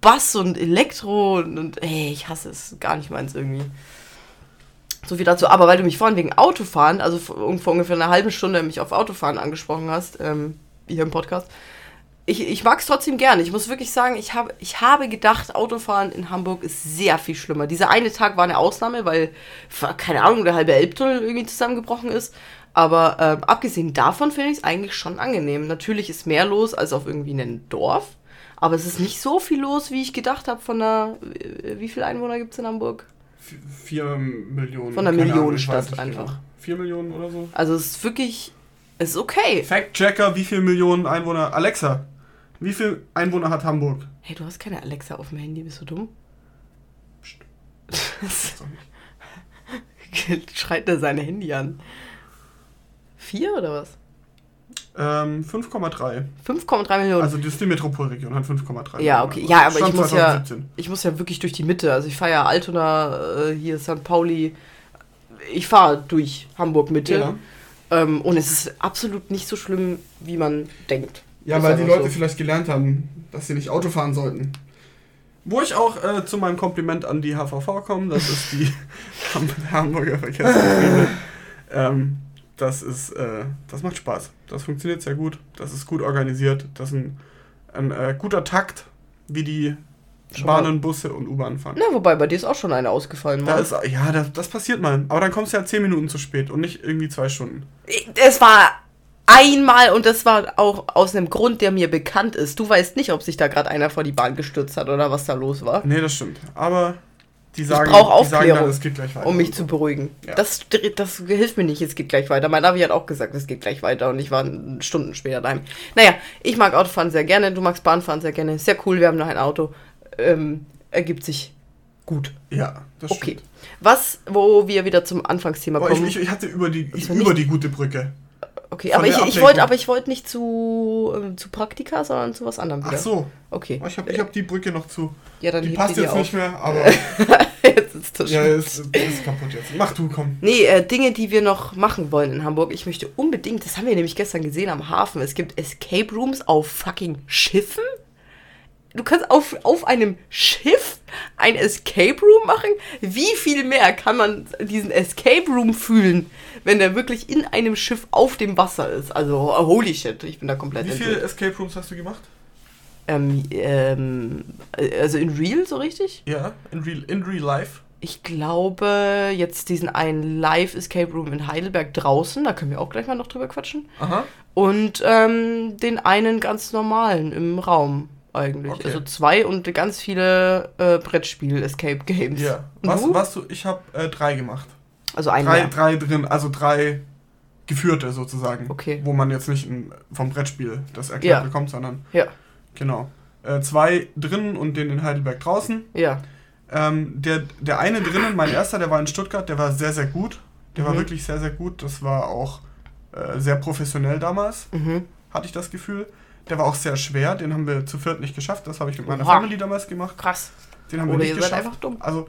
S1: Bass und Elektro und, und ey, ich hasse es, gar nicht meins irgendwie. So viel dazu, aber weil du mich vorhin wegen Autofahren, also vor vor ungefähr einer halben Stunde mich auf Autofahren angesprochen hast, ähm, hier im Podcast, ich, ich mag es trotzdem gerne. Ich muss wirklich sagen, ich habe, ich habe gedacht, Autofahren in Hamburg ist sehr viel schlimmer. Dieser eine Tag war eine Ausnahme, weil, keine Ahnung, der halbe Elbtunnel irgendwie zusammengebrochen ist. Aber ähm, abgesehen davon finde ich es eigentlich schon angenehm. Natürlich ist mehr los als auf irgendwie einem Dorf. Aber es ist nicht so viel los, wie ich gedacht habe von der. äh, Wie viele Einwohner gibt es in Hamburg?
S2: Vier Millionen.
S1: Von einer Millionenstadt
S2: nicht
S1: einfach.
S2: Genau. Vier Millionen oder so?
S1: Also es ist wirklich. Es ist okay.
S2: Fact-Checker, wie viele Millionen Einwohner? Alexa, wie viele Einwohner hat Hamburg?
S1: Hey, du hast keine Alexa auf dem Handy, bist du dumm?
S2: Psst.
S1: Schreit er sein Handy an. Vier oder was?
S2: Ähm, 5,3.
S1: 5,3 Millionen.
S2: Also die Metropolregion, hat 5,3.
S1: ja, okay. Ja, aber ich muss ja,
S2: 2017.
S1: ich muss ja wirklich durch die Mitte. Also ich fahre ja Altona, äh, hier St. Pauli. Ich fahre durch Hamburg Mitte.
S2: Ja.
S1: Ähm, und es ist absolut nicht so schlimm, wie man denkt.
S2: Ja, weil die Leute
S1: so.
S2: vielleicht gelernt haben, dass sie nicht Auto fahren sollten. Wo ich auch äh, zu meinem Kompliment an die HVV komme, das ist die Ham- Hamburger Verkehrsbetriebe. ähm, das ist, äh, das macht Spaß. Das funktioniert sehr gut. Das ist gut organisiert. Das ist ein, ein äh, guter Takt, wie die
S1: Schon mal-
S2: Bahnen, Busse und U-Bahn fahren.
S1: Na, wobei, bei dir ist auch schon eine ausgefallen.
S2: Da
S1: Mann.
S2: ist, ja, das, das passiert mal. Aber dann kommst du ja 10 Minuten zu spät und nicht irgendwie zwei Stunden.
S1: Es war einmal und das war auch aus einem Grund, der mir bekannt ist. Du weißt nicht, ob sich da gerade einer vor die Bahn gestürzt hat oder was da los war.
S2: Nee, das stimmt. Aber die sagen,
S1: brauch
S2: die sagen dann,
S1: Aufklärung,
S2: es geht gleich weiter.
S1: Um mich zu beruhigen.
S2: Ja.
S1: Das, das hilft mir nicht, es geht gleich weiter. Mein Navi hat auch gesagt, es geht gleich weiter und ich war Stunden später daheim. Naja, ich mag Autofahren sehr gerne, du magst Bahnfahren sehr gerne. Sehr cool, wir haben noch ein Auto. Ähm, ergibt sich gut.
S2: Ja, das
S1: Okay. Was, wo wir wieder zum Anfangsthema kommen.
S2: Ich, ich, ich hatte über die,
S1: Ich
S2: über die gute Brücke.
S1: Okay, aber ich, ich wollte, aber ich wollte nicht zu, ähm, zu Praktika, sondern zu was anderem
S2: Ach
S1: wieder.
S2: so,
S1: Okay.
S2: ich habe ich hab die Brücke noch zu.
S1: Ja, dann
S2: Die passt
S1: dir
S2: jetzt
S1: auf.
S2: nicht mehr, aber
S1: jetzt ist das
S2: ja, ist, ist kaputt jetzt. Mach du, komm.
S1: Nee, äh, Dinge, die wir noch machen wollen in Hamburg. Ich möchte unbedingt, das haben wir nämlich gestern gesehen am Hafen, es gibt Escape Rooms auf fucking Schiffen. Du kannst auf, auf einem Schiff ein Escape Room machen? Wie viel mehr kann man diesen Escape Room fühlen, wenn der wirklich in einem Schiff auf dem Wasser ist? Also, holy shit, ich bin da komplett
S2: Wie viele Escape Rooms hast du gemacht?
S1: Ähm, ähm, also in Real so richtig?
S2: Ja, in real, in real life.
S1: Ich glaube, jetzt diesen einen Live-Escape Room in Heidelberg draußen, da können wir auch gleich mal noch drüber quatschen.
S2: Aha.
S1: Und ähm, den einen ganz normalen im Raum eigentlich.
S2: Okay.
S1: Also zwei und ganz viele äh, Brettspiel-Escape-Games.
S2: Ja.
S1: Und
S2: Was,
S1: du?
S2: was du? Ich habe äh, drei gemacht.
S1: Also ein
S2: Drei,
S1: mehr.
S2: drei drin, also drei geführte sozusagen.
S1: Okay.
S2: Wo man jetzt nicht ein, vom Brettspiel das erklärt
S1: Ja.
S2: bekommt, sondern
S1: Ja,
S2: genau. Äh, zwei drinnen und den in Heidelberg draußen.
S1: ja.
S2: Ähm, der, der eine drinnen, mein erster, der war in Stuttgart, der war sehr, sehr gut. Der war
S1: Mhm.
S2: wirklich sehr, sehr gut. Das war auch äh, sehr professionell damals,
S1: Mhm.
S2: hatte ich das Gefühl. Der war auch sehr schwer, den haben wir zu viert nicht geschafft. Das habe ich mit meiner
S1: Oha.
S2: Family damals gemacht.
S1: Krass.
S2: Den haben wir
S1: Oder
S2: nicht
S1: ihr seid
S2: geschafft.
S1: einfach dumm.
S2: Also,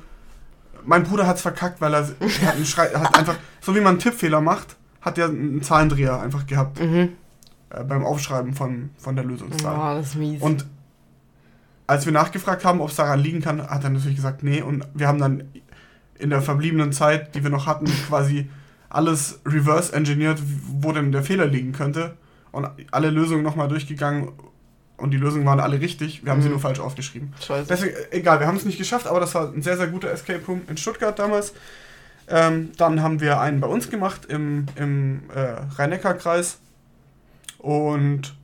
S2: mein Bruder hat es verkackt, weil er, er hat, einen Schrei, hat einfach, so wie man einen Tippfehler macht, hat er einen Zahlendreher einfach gehabt
S1: Mhm.
S2: äh, beim Aufschreiben von, von der Lösungszahl.
S1: Oh, das ist mies.
S2: Und als wir nachgefragt haben, ob es daran liegen kann, hat er natürlich gesagt, nee. Und wir haben dann in der verbliebenen Zeit, die wir noch hatten, quasi alles reverse engineert, wo denn der Fehler liegen könnte. Und alle Lösungen nochmal durchgegangen. Und die Lösungen waren alle richtig. Wir haben sie
S1: Mhm.
S2: nur falsch aufgeschrieben.
S1: Scheiße.
S2: Deswegen, äh, egal, wir haben es nicht geschafft, aber das war ein sehr, sehr guter Escape Room in Stuttgart damals. Ähm, dann haben wir einen bei uns gemacht im, im äh, Rhein-Neckar-Kreis. Und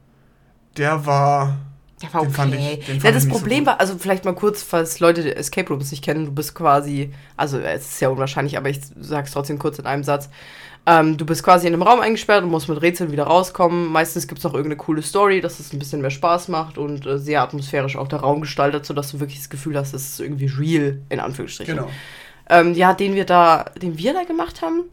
S2: der war.
S1: Der war okay.
S2: ich-
S1: ja, das
S2: so
S1: Problem
S2: gut.
S1: war, also vielleicht mal kurz, falls Leute Escape Rooms nicht kennen, du bist quasi, also es ist sehr unwahrscheinlich, aber ich sag's trotzdem kurz in einem Satz. Ähm, du bist quasi in einem Raum eingesperrt und musst mit Rätseln wieder rauskommen. Meistens gibt's noch irgendeine coole Story, dass es ein bisschen mehr Spaß macht und äh, sehr atmosphärisch auch der Raum gestaltet, sodass du wirklich das Gefühl hast, es ist irgendwie real, in Anführungsstrichen.
S2: Genau.
S1: Ähm, ja, den wir da, den wir da gemacht haben,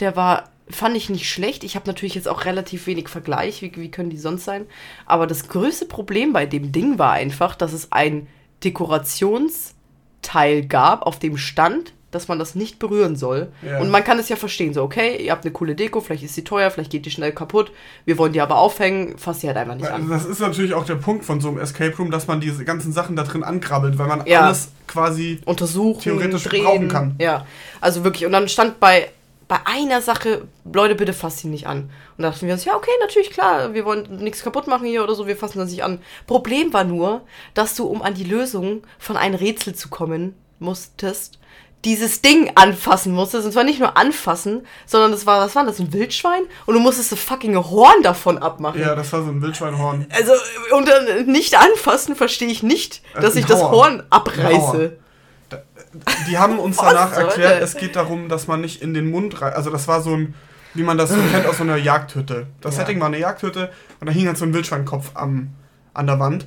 S1: der war, fand ich nicht schlecht. Ich habe natürlich jetzt auch relativ wenig Vergleich. Wie, wie können die sonst sein? Aber das größte Problem bei dem Ding war einfach, dass es ein Dekorationsteil gab, auf dem stand, dass man das nicht berühren soll.
S2: Ja.
S1: Und man kann es ja verstehen, so, okay, ihr habt eine coole Deko, vielleicht ist sie teuer, vielleicht geht die schnell kaputt. Wir wollen die aber aufhängen, fass sie halt einfach nicht an.
S2: das ist natürlich auch der Punkt von so einem Escape Room, dass man diese ganzen Sachen da drin ankrabbelt, weil man
S1: Ja.
S2: alles quasi.
S1: untersuchen,
S2: Theoretisch
S1: drehen.
S2: brauchen kann.
S1: Ja, also wirklich. Und dann stand bei, bei einer Sache, Leute, bitte fasst sie nicht an. Und da dachten wir uns, ja, okay, natürlich, klar, wir wollen nichts kaputt machen hier oder so, wir fassen das nicht an. Problem war nur, dass du, um an die Lösung von einem Rätsel zu kommen musstest, dieses Ding anfassen musstest. Und zwar nicht nur anfassen, sondern das war, was war das, ein Wildschwein? Und du musstest das fucking Horn davon abmachen.
S2: Ja, das war so ein Wildschweinhorn.
S1: Also, und dann nicht anfassen verstehe ich nicht,
S2: Äh,
S1: dass
S2: ein
S1: ich das
S2: Hauer.
S1: Horn abreiße.
S2: Die haben uns danach erklärt,
S1: das?
S2: es geht darum, dass man nicht in den Mund rein. Also, das war so ein, wie man das so kennt aus so einer Jagdhütte. Das
S1: Ja.
S2: Setting war eine Jagdhütte und da hing halt so ein Wildschweinkopf am, an der Wand.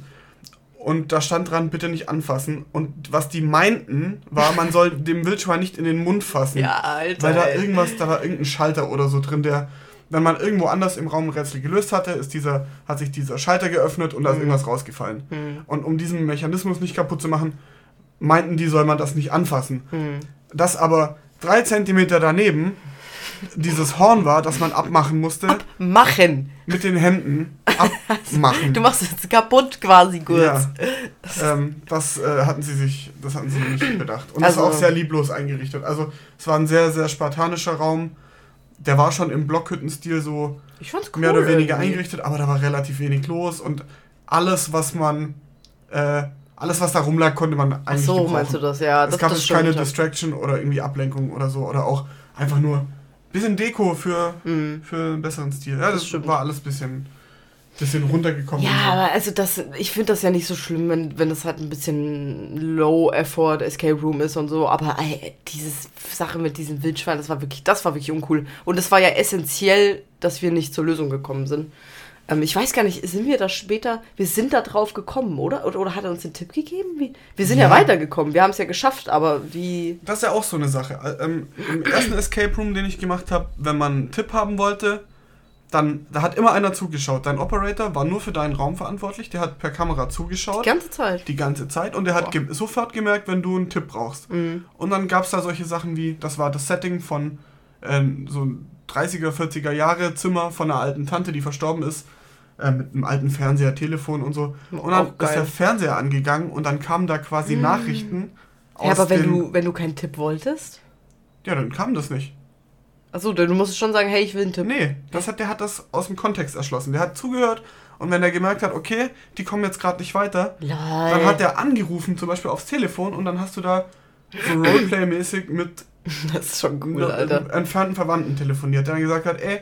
S2: Und da stand dran, bitte nicht anfassen. Und was die meinten, war, man soll dem Wildschwein nicht in den Mund fassen.
S1: Ja, Alter.
S2: Weil da irgendwas, da war irgendein Schalter oder so drin, der, wenn man irgendwo anders im Raum ein Rätsel gelöst hatte, ist dieser, hat sich dieser Schalter geöffnet und da ist
S1: Mhm.
S2: irgendwas rausgefallen.
S1: Hm,
S2: Und um diesen Mechanismus nicht kaputt zu machen, meinten die, soll man das nicht anfassen.
S1: hm.
S2: Das aber drei Zentimeter daneben dieses Horn war, das man abmachen musste,
S1: Machen.
S2: mit den Händen abmachen.
S1: Du machst es kaputt quasi kurz.
S2: Ja. ähm, das äh, hatten sie sich, das hatten sie nicht bedacht. Und das
S1: Also-
S2: war auch sehr lieblos eingerichtet. Also es war ein sehr, sehr spartanischer Raum. Der war schon im Blockhüttenstil so
S1: cool.
S2: mehr oder weniger
S1: irgendwie.
S2: eingerichtet, aber da war relativ wenig los und alles, was man, äh, alles, was da rumlag, konnte man
S1: Ach
S2: eigentlich
S1: so,
S2: gebrauchen.
S1: meinst du das? Ja,
S2: es
S1: das,
S2: gab
S1: das
S2: keine
S1: stimmt.
S2: Distraction oder irgendwie Ablenkung oder so oder auch einfach nur ein bisschen Deko für,
S1: Mhm.
S2: für einen besseren Stil. Ja, das,
S1: stimmt.
S2: war alles ein bisschen, bisschen runtergekommen.
S1: Ja,
S2: so.
S1: aber also das, ich finde das ja nicht so schlimm, wenn, wenn das halt ein bisschen Low-Effort Escape Room ist und so, aber ey, dieses Sache mit diesem Wildschwein, das war wirklich, das war wirklich uncool. Und es war ja essentiell, dass wir nicht zur Lösung gekommen sind. Ähm, ich weiß gar nicht, sind wir da später, wir sind da drauf gekommen, oder? Oder, oder hat er uns den Tipp gegeben? Wie? Wir sind ja,
S2: Ja.
S1: weitergekommen, wir haben es ja geschafft, aber wie.
S2: Das ist ja auch so eine Sache. Ä- Ähm, Im ersten Escape Room, den ich gemacht habe, wenn man einen Tipp haben wollte, dann da hat immer einer zugeschaut. Dein Operator war nur für deinen Raum verantwortlich, der hat per Kamera
S1: Die
S2: zugeschaut.
S1: ganze Zeit.
S2: die ganze Zeit und der hat ge sofort gemerkt, wenn du einen Tipp brauchst.
S1: Mhm.
S2: Und dann gab es da solche Sachen wie, das war das Setting von ähm, so ein 30er, 40er Jahre Zimmer von einer alten Tante, die verstorben ist, äh, mit einem alten Fernseher, Telefon und so. Und dann ist der Fernseher angegangen und dann kamen da quasi Nachrichten
S1: Ja, aber wenn du, wenn du keinen Tipp wolltest?
S2: Ja, dann kam das nicht.
S1: Achso, du musst schon sagen, hey, ich will einen Tipp.
S2: Nee, das hat, der hat das aus dem Kontext erschlossen. Der hat zugehört und wenn er gemerkt hat, okay, die kommen jetzt gerade nicht weiter,
S1: Lol.
S2: dann hat er angerufen, zum Beispiel aufs Telefon und dann hast du da so Roleplay-mäßig mit
S1: Das ist schon cool,
S2: mit
S1: Alter.
S2: entfernten Verwandten telefoniert, der dann gesagt hat, ey,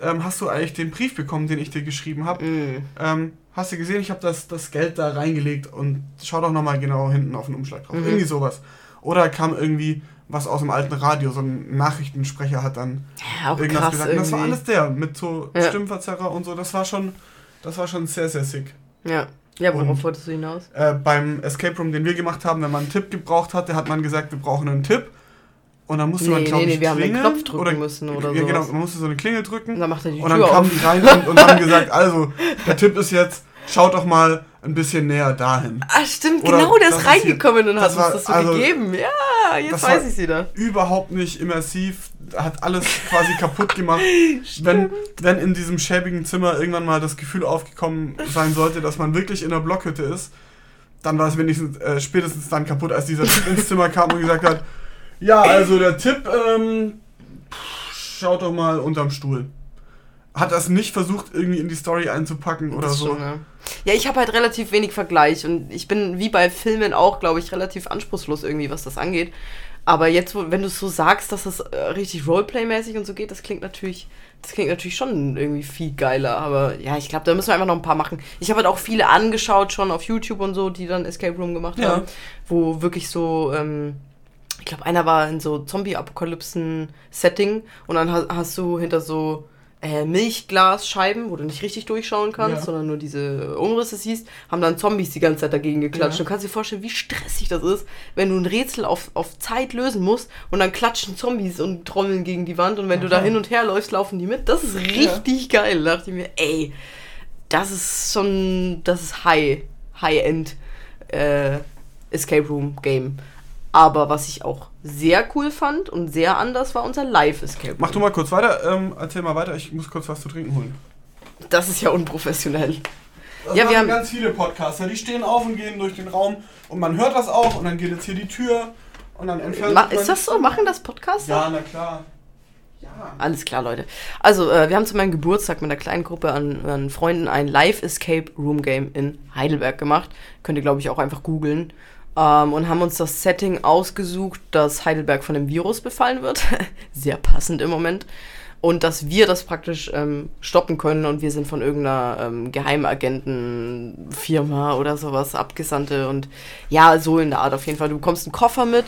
S2: ähm, hast du eigentlich den Brief bekommen, den ich dir geschrieben habe?
S1: Mhm.
S2: Ähm, hast du gesehen, ich habe das, das Geld da reingelegt und schau doch nochmal genau hinten auf den Umschlag drauf.
S1: Mhm.
S2: Irgendwie sowas. Oder kam irgendwie was aus dem alten Radio, so ein Nachrichtensprecher hat dann
S1: Ja,
S2: irgendwas gesagt.
S1: irgendwie.
S2: Und das war alles der mit so
S1: Ja.
S2: Stimmverzerrer und so. Das war schon, das war schon sehr, sehr sick.
S1: Ja. Ja, worauf
S2: Und-
S1: wolltest du hinaus?
S2: Äh, beim Escape Room, den wir gemacht haben, wenn man einen Tipp gebraucht hatte, hat man gesagt, wir brauchen einen Tipp. Und dann musste man,
S1: Nee,
S2: glaube
S1: nee,
S2: ich,
S1: nee, wir haben den
S2: klingeln
S1: Knopf drücken müssen oder
S2: Ja, genau, man musste so eine Klingel drücken.
S1: Und dann macht er die
S2: Und dann kamen die rein und, und haben gesagt, also, der Tipp ist jetzt, schaut doch mal ein bisschen näher dahin.
S1: Ah, stimmt,
S2: Oder
S1: genau, der
S2: das
S1: ist
S2: ist hier-
S1: reingekommen und hat
S2: das war-
S1: uns das so
S2: also,
S1: gegeben. Ja, jetzt weiß ich wieder.
S2: Überhaupt nicht immersiv, hat alles quasi kaputt gemacht. Wenn, wenn in diesem schäbigen Zimmer irgendwann mal das Gefühl aufgekommen sein sollte, dass man wirklich in der Blockhütte ist, dann war es wenigstens äh, spätestens dann kaputt, als dieser Typ ins Zimmer kam und gesagt hat, ja, also der Tipp, ähm, schaut doch mal unterm Stuhl. Hat das nicht versucht, irgendwie in die Story einzupacken oder so.
S1: schon, ja. ja, ich habe halt relativ wenig Vergleich und ich bin wie bei Filmen auch, glaube ich, relativ anspruchslos irgendwie, was das angeht. Aber jetzt, wenn du es so sagst, dass das äh, richtig Roleplay-mäßig und so geht, das klingt natürlich, das klingt natürlich schon irgendwie viel geiler. Aber ja, ich glaube, da müssen wir einfach noch ein paar machen. Ich habe halt auch viele angeschaut schon auf YouTube und so, die dann Escape Room gemacht
S2: Ja.
S1: haben, wo wirklich so, ähm, ich glaube, einer war in so Zombie-Apokalypsen-Setting und dann ha- hast du hinter so äh, Milchglasscheiben, wo du nicht richtig durchschauen kannst,
S2: Ja.
S1: sondern nur diese Umrisse siehst, haben dann Zombies die ganze Zeit dagegen geklatscht.
S2: Ja.
S1: Du kannst dir vorstellen, wie stressig das ist, wenn du ein Rätsel auf, auf Zeit lösen musst und dann klatschen Zombies und trommeln gegen die Wand und wenn du da
S2: Aha.
S1: hin und her läufst, laufen die mit. Das ist richtig geil. Da dachte ich mir, ey, das ist schon, das ist High, High-End äh, Escape Room Game. Aber was ich auch sehr cool fand und sehr anders war unser Live-Escape Room.
S2: Mach du mal kurz weiter, ähm, erzähl mal weiter, ich muss kurz was zu trinken holen.
S1: Das ist ja unprofessionell.
S2: Das
S1: Ja, wir haben-
S2: ganz viele Podcaster, die stehen auf und gehen durch den Raum und man hört das auch und dann geht jetzt hier die Tür und dann entfernt
S1: Ma ist das so? Machen das Podcaster?
S2: Ja, na klar. Ja.
S1: Alles klar, Leute. Also, äh, wir haben zu meinem Geburtstag mit einer kleinen Gruppe an, an Freunden ein Live-Escape Room Game in Heidelberg gemacht. Könnt ihr, glaube ich, auch einfach googeln. Ähm, und haben uns das Setting ausgesucht, dass Heidelberg von dem Virus befallen wird. Sehr passend im Moment. Und dass wir das praktisch ähm, stoppen können und wir sind von irgendeiner ähm, Geheimagentenfirma oder sowas, Abgesandte und ja, so in der Art auf jeden Fall. Du bekommst einen Koffer mit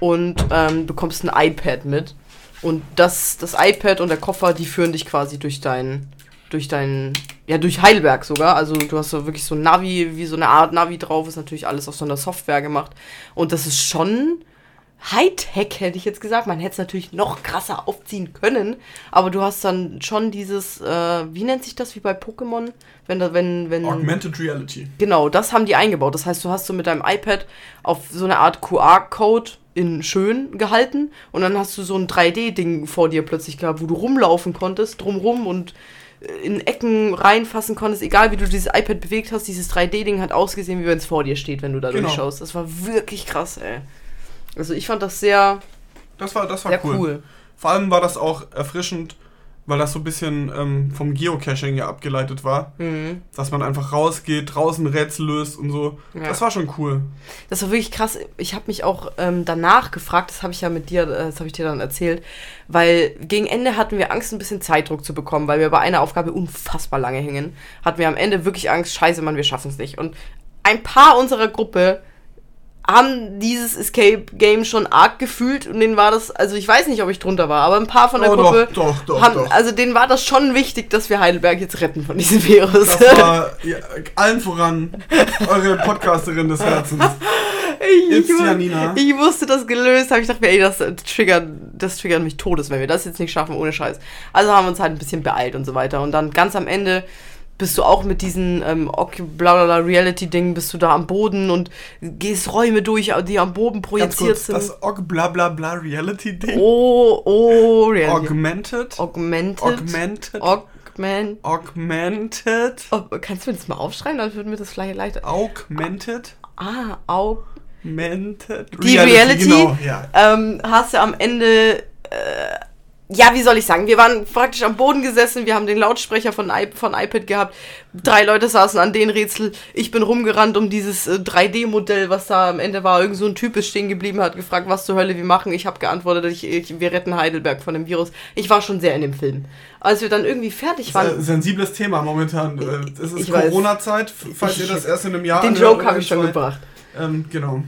S1: und ähm, bekommst ein iPad mit. Und das, das iPad und der Koffer, die führen dich quasi durch dein, durch dein, ja, durch Heidelberg sogar. Also du hast so wirklich so ein Navi, wie so eine Art Navi drauf, ist natürlich alles auf so einer Software gemacht. Und das ist schon Hightech, hätte ich jetzt gesagt. Man hätte es natürlich noch krasser aufziehen können, aber du hast dann schon dieses, äh, wie nennt sich das wie bei Pokémon? Wenn da, wenn, wenn.
S2: Augmented Reality.
S1: Genau, das haben die eingebaut. Das heißt, du hast so mit deinem iPad auf so eine Art QR-Code in schön gehalten und dann hast du so ein 3D-Ding vor dir plötzlich gehabt, wo du rumlaufen konntest, drumrum und in Ecken reinfassen konntest, egal wie du dieses iPad bewegt hast, dieses 3D-Ding hat ausgesehen, wie wenn es vor dir steht, wenn du da
S2: Genau.
S1: durchschaust. Das war wirklich krass, ey. Also ich fand das sehr,
S2: Das war, das war
S1: sehr
S2: cool.
S1: cool.
S2: Vor allem war das auch erfrischend, weil das so ein bisschen ähm, vom Geocaching ja abgeleitet war.
S1: Mhm.
S2: Dass man einfach rausgeht, draußen Rätsel löst und so.
S1: Ja.
S2: Das war schon cool.
S1: Das war wirklich krass. Ich habe mich auch ähm, danach gefragt, das habe ich ja mit dir, äh, das habe ich dir dann erzählt, weil gegen Ende hatten wir Angst, ein bisschen Zeitdruck zu bekommen, weil wir bei einer Aufgabe unfassbar lange hingen. Hatten wir am Ende wirklich Angst, scheiße, Mann, wir schaffen es nicht. Und ein paar unserer Gruppe haben dieses Escape Game schon arg gefühlt und denen war das, also ich weiß nicht, ob ich drunter war, aber ein paar von der
S2: Oh,
S1: Gruppe
S2: doch, doch, doch,
S1: haben,
S2: doch.
S1: also denen war das schon wichtig, dass wir Heidelberg jetzt retten von diesem Virus.
S2: Das war ja, allen voran eure Podcasterin des Herzens.
S1: ich, ich,
S2: Janina.
S1: ich wusste das gelöst, habe ich gedacht, mir, ey, das triggert, das triggert mich todes, wenn wir das jetzt nicht schaffen, ohne Scheiß. Also haben wir uns halt ein bisschen beeilt und so weiter. Und dann ganz am Ende bist du auch mit diesen ähm, blablabla Reality-Dingen, bist du da am Boden und gehst Räume durch, die am Boden projiziert
S2: kurz,
S1: sind.
S2: das Ogg bla bla bla Reality Ding.
S1: oh, oh, Reality.
S2: Augmented.
S1: Augmented.
S2: Augmented.
S1: Augment.
S2: Augmented.
S1: Oh, kannst du mir das mal aufschreiben? Dann wird mir das vielleicht leichter.
S2: Augmented.
S1: Ah, Aug.
S2: Augmented.
S1: Die Reality,
S2: Genau, ja.
S1: ähm, hast du am Ende, äh, ja, wie soll ich sagen, wir waren praktisch am Boden gesessen, wir haben den Lautsprecher von, I von iPad gehabt, drei Leute saßen an den Rätsel, ich bin rumgerannt um dieses äh, 3D-Modell, was da am Ende war, irgend so ein Typ ist stehen geblieben, hat gefragt, was zur Hölle wir machen, ich habe geantwortet, ich, ich, wir retten Heidelberg von dem Virus. Ich war schon sehr in dem Film. Als wir dann irgendwie fertig
S2: Das ist
S1: waren,
S2: ein sensibles Thema momentan. Äh, Es ist. Corona-Zeit, falls
S1: Ich-
S2: ihr das erst in einem Jahr
S1: den Joke habe ich schon
S2: zwei.
S1: gebracht.
S2: Ähm, genau.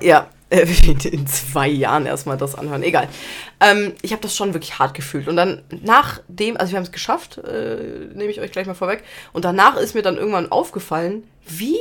S1: Ja, äh, in zwei Jahren erstmal das anhören. Egal. Ähm, ich habe das schon wirklich hart gefühlt. Und dann nachdem, also wir haben es geschafft, äh, nehme ich euch gleich mal vorweg. Und danach ist mir dann irgendwann aufgefallen, wie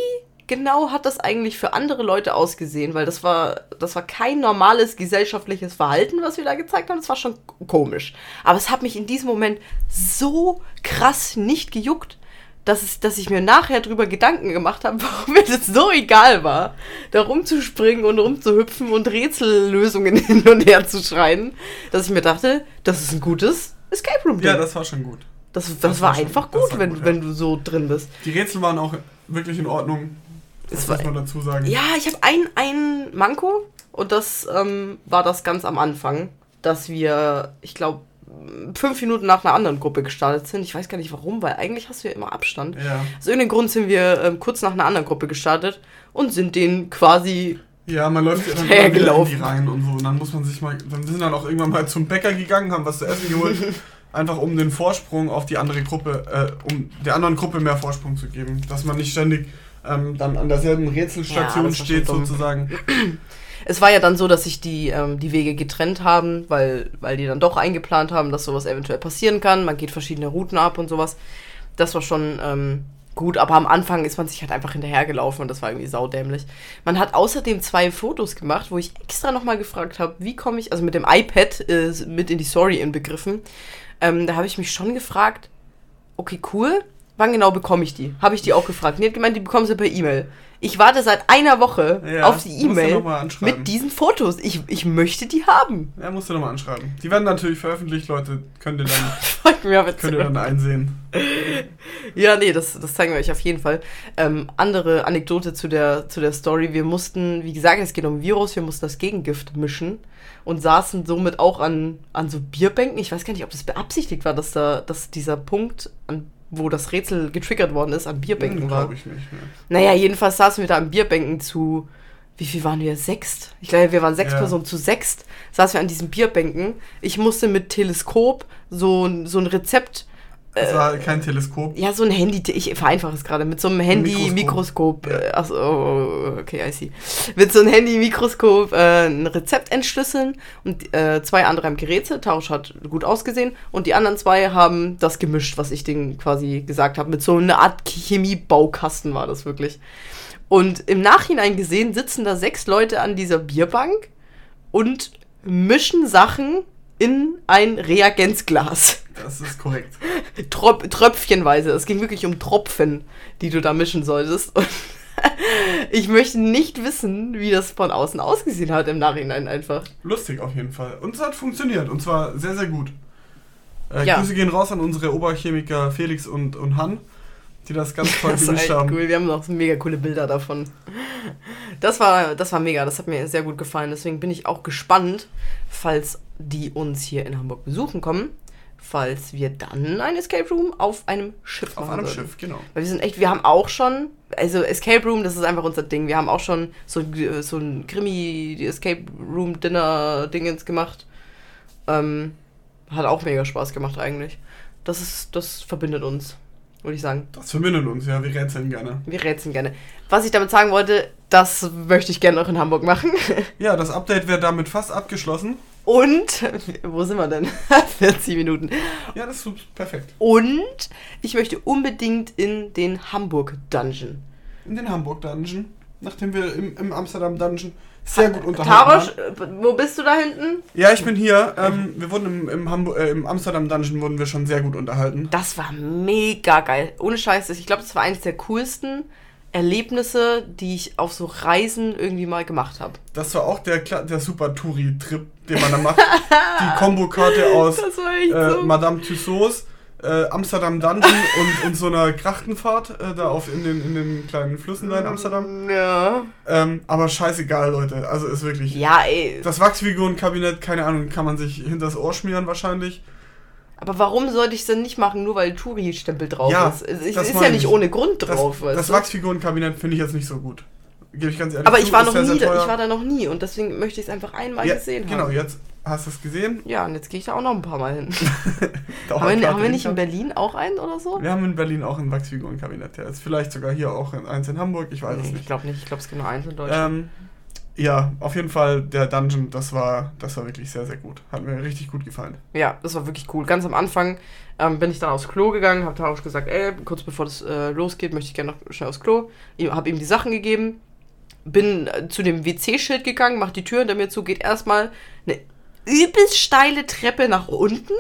S1: genau hat das eigentlich für andere Leute ausgesehen? Weil das war, das war kein normales gesellschaftliches Verhalten, was wir da gezeigt haben. Das war schon komisch. Aber es hat mich in diesem Moment so krass nicht gejuckt dass, es, dass ich mir nachher drüber Gedanken gemacht habe, warum mir das so egal war, da rumzuspringen und rumzuhüpfen und Rätsellösungen hin und her zu schreien, dass ich mir dachte, das ist ein gutes Escape Room.
S2: Ja, das war schon gut.
S1: das, das,
S2: das
S1: war
S2: war schon-
S1: einfach gut,
S2: war
S1: wenn,
S2: gut, ja.
S1: wenn du so drin bist.
S2: Die Rätsel waren auch wirklich in Ordnung. Das
S1: Es
S2: muss man dazu sagen.
S1: Ja, ich habe ein, ein Manko und das ähm, war das ganz am Anfang, dass wir, ich glaube, fünf Minuten nach einer anderen Gruppe gestartet sind. Ich weiß gar nicht warum, weil eigentlich hast du ja immer Abstand.
S2: Ja.
S1: Aus irgendeinem Grund sind wir ähm, kurz nach einer anderen Gruppe gestartet und sind denen quasi.
S2: Ja, man läuft ja dann
S1: Hinterher
S2: immer wieder in die Reihen und so. Und dann muss man sich mal. Dann sind dann auch irgendwann mal zum Bäcker gegangen, haben was zu essen geholt. einfach um den Vorsprung auf die andere Gruppe, äh, um der anderen Gruppe mehr Vorsprung zu geben. Dass man nicht ständig ähm, dann an derselben
S1: Ja,
S2: Rätselstation
S1: war
S2: steht, sozusagen.
S1: Es war ja dann so, dass sich die, ähm, die Wege getrennt haben, weil, weil die dann doch eingeplant haben, dass sowas eventuell passieren kann. Man geht verschiedene Routen ab und sowas. Das war schon ähm, gut, aber am Anfang ist man sich halt einfach hinterhergelaufen und das war irgendwie saudämlich. Man hat außerdem zwei Fotos gemacht, wo ich extra nochmal gefragt habe, wie komme ich, also mit dem iPad äh, mit in die Story inbegriffen. Ähm, da habe ich mich schon gefragt, okay, cool, wann genau bekomme ich die? Habe ich die auch gefragt. Die hat gemeint, die bekommen sie per E-Mail. Ich warte seit einer Woche
S2: Ja,
S1: auf die E-Mail mit diesen Fotos. Ich, ich möchte die haben.
S2: Ja, musst du nochmal anschreiben. Die werden natürlich veröffentlicht, Leute. Könnt ihr dann, könnt ihr dann einsehen.
S1: Ja, nee, das, das zeigen wir euch auf jeden Fall. Ähm, andere Anekdote zu der, zu der Story. Wir mussten, wie gesagt, es geht um Virus, wir mussten das Gegengift mischen und saßen somit auch an, an so Bierbänken. Ich weiß gar nicht, ob das beabsichtigt war, dass da, dass dieser Punkt, an, wo das Rätsel getriggert worden ist, an Bierbänken war.
S2: Glaube ich nicht. Ne?
S1: Naja, jedenfalls saßen wir da an Bierbänken zu. Wie viel waren wir? Sechst? Ich glaube, wir waren sechs
S2: Ja.
S1: Personen zu sechst. Saßen wir an diesen Bierbänken. Ich musste mit Teleskop so, so ein Rezept.
S2: Das war kein Teleskop.
S1: Ja, so ein Handy, ich vereinfache es gerade, mit so einem Handy-Mikroskop. Äh, achso, okay, I see. Mit so einem Handy-Mikroskop äh, ein Rezept entschlüsseln und äh, zwei andere haben gerätselt. Tausch hat gut ausgesehen und die anderen zwei haben das gemischt, was ich denen quasi gesagt habe. Mit so einer Art Chemiebaukasten war das wirklich. Und im Nachhinein gesehen sitzen da sechs Leute an dieser Bierbank und mischen Sachen in ein Reagenzglas.
S2: Das ist korrekt.
S1: Trop Tröpfchenweise. Es ging wirklich um Tropfen, die du da mischen solltest. Und ich möchte nicht wissen, wie das von außen ausgesehen hat im Nachhinein einfach.
S2: Lustig auf jeden Fall. Und es hat funktioniert. Und zwar sehr, sehr gut. Äh,
S1: Ja.
S2: Grüße gehen raus an unsere Oberchemiker Felix und, und Han, die das ganz toll
S1: Das
S2: gemischt haben.
S1: cool. Wir haben noch mega coole Bilder davon. Das war, das war mega. Das hat mir sehr gut gefallen. Deswegen bin ich auch gespannt, falls die uns hier in Hamburg besuchen kommen, falls wir dann ein Escape Room auf einem Schiff
S2: Auf
S1: machen
S2: einem
S1: würden.
S2: Schiff, genau.
S1: Weil wir sind echt, wir haben auch schon, also Escape Room, das ist einfach unser Ding. Wir haben auch schon so, so ein Krimi, die Escape Room Dinner Dingens gemacht. Ähm, hat auch mega Spaß gemacht eigentlich. Das ist, das verbindet uns, würde ich sagen.
S2: Das verbindet uns, ja. Wir rätseln gerne.
S1: Wir rätseln gerne. Was ich damit sagen wollte, das möchte ich gerne noch in Hamburg machen.
S2: Ja, das Update wäre damit fast abgeschlossen.
S1: Und, wo sind wir denn? 40 Minuten.
S2: Ja, das ist perfekt.
S1: Und ich möchte unbedingt in den Hamburg Dungeon.
S2: In den Hamburg Dungeon. Nachdem wir im, im Amsterdam Dungeon sehr gut unterhalten
S1: Tarosch, äh, wo bist du da hinten?
S2: Ja, ich bin hier. Ähm, wir wurden im, im, Hamburg, äh, im Amsterdam Dungeon wurden wir schon sehr gut unterhalten.
S1: Das war mega geil. Ohne Scheiß. Ich glaube, das war eines der coolsten Erlebnisse, die ich auf so Reisen irgendwie mal gemacht habe.
S2: Das war auch der, der super Touri-Trip, den man da macht. Die Kombokarte aus äh,
S1: so.
S2: Madame Tussauds, äh, Amsterdam Dungeon und, und so einer Krachtenfahrt äh, da auf in den, in den kleinen Flüssen da in Amsterdam.
S1: Ja.
S2: Ähm, aber scheißegal, Leute. Also ist wirklich.
S1: Ja, ey.
S2: Das Wachsfigurenkabinett, keine Ahnung, kann man sich hinters Ohr schmieren wahrscheinlich.
S1: Aber warum sollte ich es denn nicht machen, nur weil Touri-Stempel drauf
S2: Ja,
S1: ist? Es
S2: das
S1: ist ja nicht
S2: ich.
S1: ohne Grund
S2: Das,
S1: drauf,
S2: das
S1: du?
S2: Wachsfigurenkabinett finde ich jetzt nicht so gut. Gebe ich ganz ehrlich
S1: Aber
S2: zu,
S1: ich war noch nie, da, ich war da noch nie und deswegen möchte ich es einfach einmal
S2: ja,
S1: gesehen
S2: Genau,
S1: haben.
S2: jetzt hast du es gesehen.
S1: Ja, und jetzt gehe ich da auch noch ein paar Mal hin. Haben, wir, haben wir nicht in. Berlin auch einen oder so?
S2: Wir haben in Berlin auch ein Wachsfigurenkabinett. Ja, ist vielleicht sogar hier auch in- eins in Hamburg, ich weiß es
S1: Nee, ich
S2: nicht.
S1: glaube nicht. Ich glaube, es gibt nur eins in Deutschland.
S2: Ähm, ja, auf jeden Fall der Dungeon, das war, das war wirklich sehr, sehr gut. Hat mir richtig gut gefallen.
S1: Ja, das war wirklich cool. Ganz am Anfang ähm, bin ich dann aufs Klo gegangen, habe Tarosch gesagt, ey, kurz bevor das äh, losgeht, möchte ich gerne noch schnell aufs Klo. Habe ihm die Sachen gegeben, bin äh, zu dem WC-Schild gegangen, mach die Tür hinter mir zu, geht erstmal eine übelst steile Treppe nach unten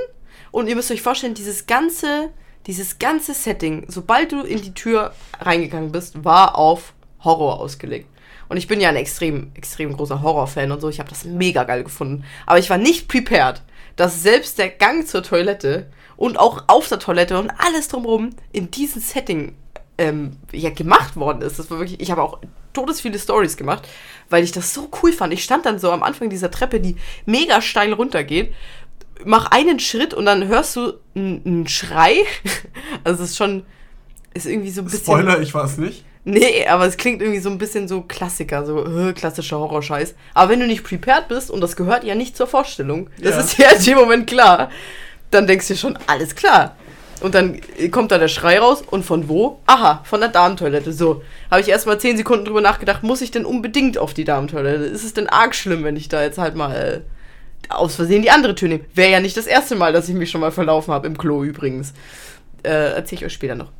S1: und ihr müsst euch vorstellen, dieses ganze, dieses ganze Setting, sobald du in die Tür reingegangen bist, war auf Horror ausgelegt. Und ich bin ja ein extrem, extrem großer Horrorfan und so. Ich habe das mega geil gefunden. Aber ich war nicht prepared, dass selbst der Gang zur Toilette und auch auf der Toilette und alles drumherum in diesem Setting ähm, ja, gemacht worden ist. Das war wirklich, ich habe auch todes viele Stories gemacht, weil ich das so cool fand. Ich stand dann so am Anfang dieser Treppe, die mega steil runtergeht, mach einen Schritt und dann hörst du einen Schrei. Also es ist schon, ist irgendwie so ein bisschen.
S2: Spoiler, ich es nicht.
S1: Nee, aber es klingt irgendwie so ein bisschen so Klassiker, so äh, klassischer Horrorscheiß. Aber wenn du nicht prepared bist, und das gehört ja nicht zur Vorstellung, das
S2: Ja.
S1: ist ja in dem Moment klar, dann denkst du dir schon, alles klar. Und dann kommt da der Schrei raus und von wo? Aha, von der Damentoilette. So, habe ich erstmal 10 Sekunden drüber nachgedacht, muss ich denn unbedingt auf die Damentoilette? Ist es denn arg schlimm, wenn ich da jetzt halt mal äh, aus Versehen die andere Tür nehme? Wäre ja nicht das erste Mal, dass ich mich schon mal verlaufen habe, im Klo übrigens. Äh, Erzähle ich euch später noch.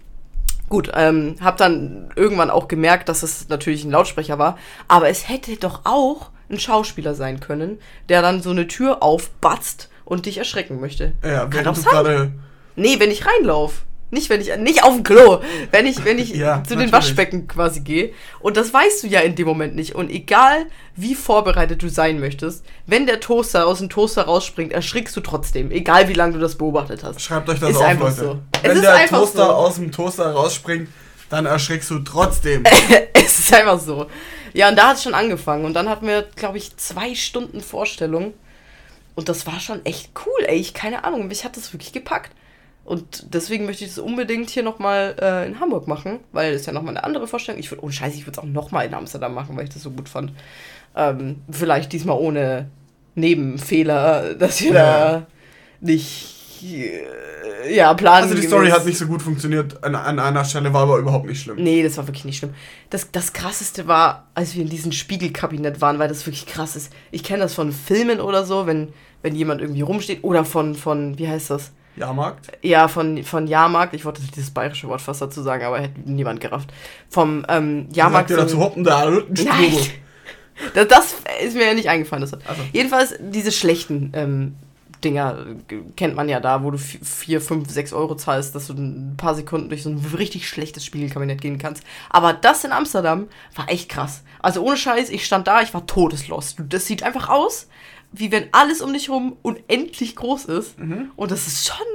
S1: Gut, ähm, hab dann irgendwann auch gemerkt, dass es natürlich ein Lautsprecher war, aber es hätte doch auch ein Schauspieler sein können, der dann so eine Tür aufbatzt und dich erschrecken möchte.
S2: Ja,
S1: Kann doch
S2: du gerade.
S1: Nee, wenn ich reinlauf. Nicht, wenn ich, nicht auf dem Klo, wenn ich, wenn ich
S2: Ja,
S1: zu den
S2: natürlich.
S1: Waschbecken quasi gehe. Und das weißt du ja in dem Moment nicht. Und egal, wie vorbereitet du sein möchtest, wenn der Toaster aus dem Toaster rausspringt, erschrickst du trotzdem. Egal, wie lange du das beobachtet hast.
S2: Schreibt euch das
S1: Ist
S2: auf,
S1: einfach
S2: Leute.
S1: so. Es
S2: Wenn
S1: ist
S2: der Toaster
S1: so.
S2: aus dem Toaster rausspringt, dann erschrickst du trotzdem.
S1: es ist einfach so. Ja, und da hat es schon angefangen. Und dann hatten wir, glaube ich, zwei Stunden Vorstellung. Und das war schon echt cool, ey. Ich keine Ahnung, mich hat das wirklich gepackt. Und deswegen möchte ich das unbedingt hier nochmal äh, in Hamburg machen, weil es ja nochmal eine andere Vorstellung. Ich würde, oh Scheiße, ich würde es auch nochmal in Amsterdam machen, weil ich das so gut fand. Ähm, vielleicht diesmal ohne Nebenfehler, dass wir
S2: Ja.
S1: da nicht, äh, ja, planen.
S2: Also die Story hat nicht so gut funktioniert an, an einer Stelle, war aber überhaupt nicht schlimm.
S1: Nee, das war wirklich nicht schlimm. Das, das krasseste war, als wir in diesem Spiegelkabinett waren, weil das wirklich krass ist. Ich kenne das von Filmen oder so, wenn, wenn jemand irgendwie rumsteht. Oder von, von, wie heißt das?
S2: Jahrmarkt?
S1: Ja, von, von Jahrmarkt. Ich wollte dieses bayerische Wort fast dazu sagen, aber hätte niemand gerafft. Vom ähm, Jahrmarkt.
S2: Sagt ihr dazu hoppen da?
S1: Nein. Das, das ist mir ja nicht eingefallen.
S2: Also.
S1: Jedenfalls diese schlechten ähm, Dinger kennt man ja da, wo du 4, 5, 6 Euro zahlst, dass du ein paar Sekunden durch so ein richtig schlechtes Spiegelkabinett gehen kannst. Aber das in Amsterdam war echt krass. Also ohne Scheiß, ich stand da, ich war todeslos. Das sieht einfach aus, wie wenn alles um dich rum unendlich groß ist. Und das ist schon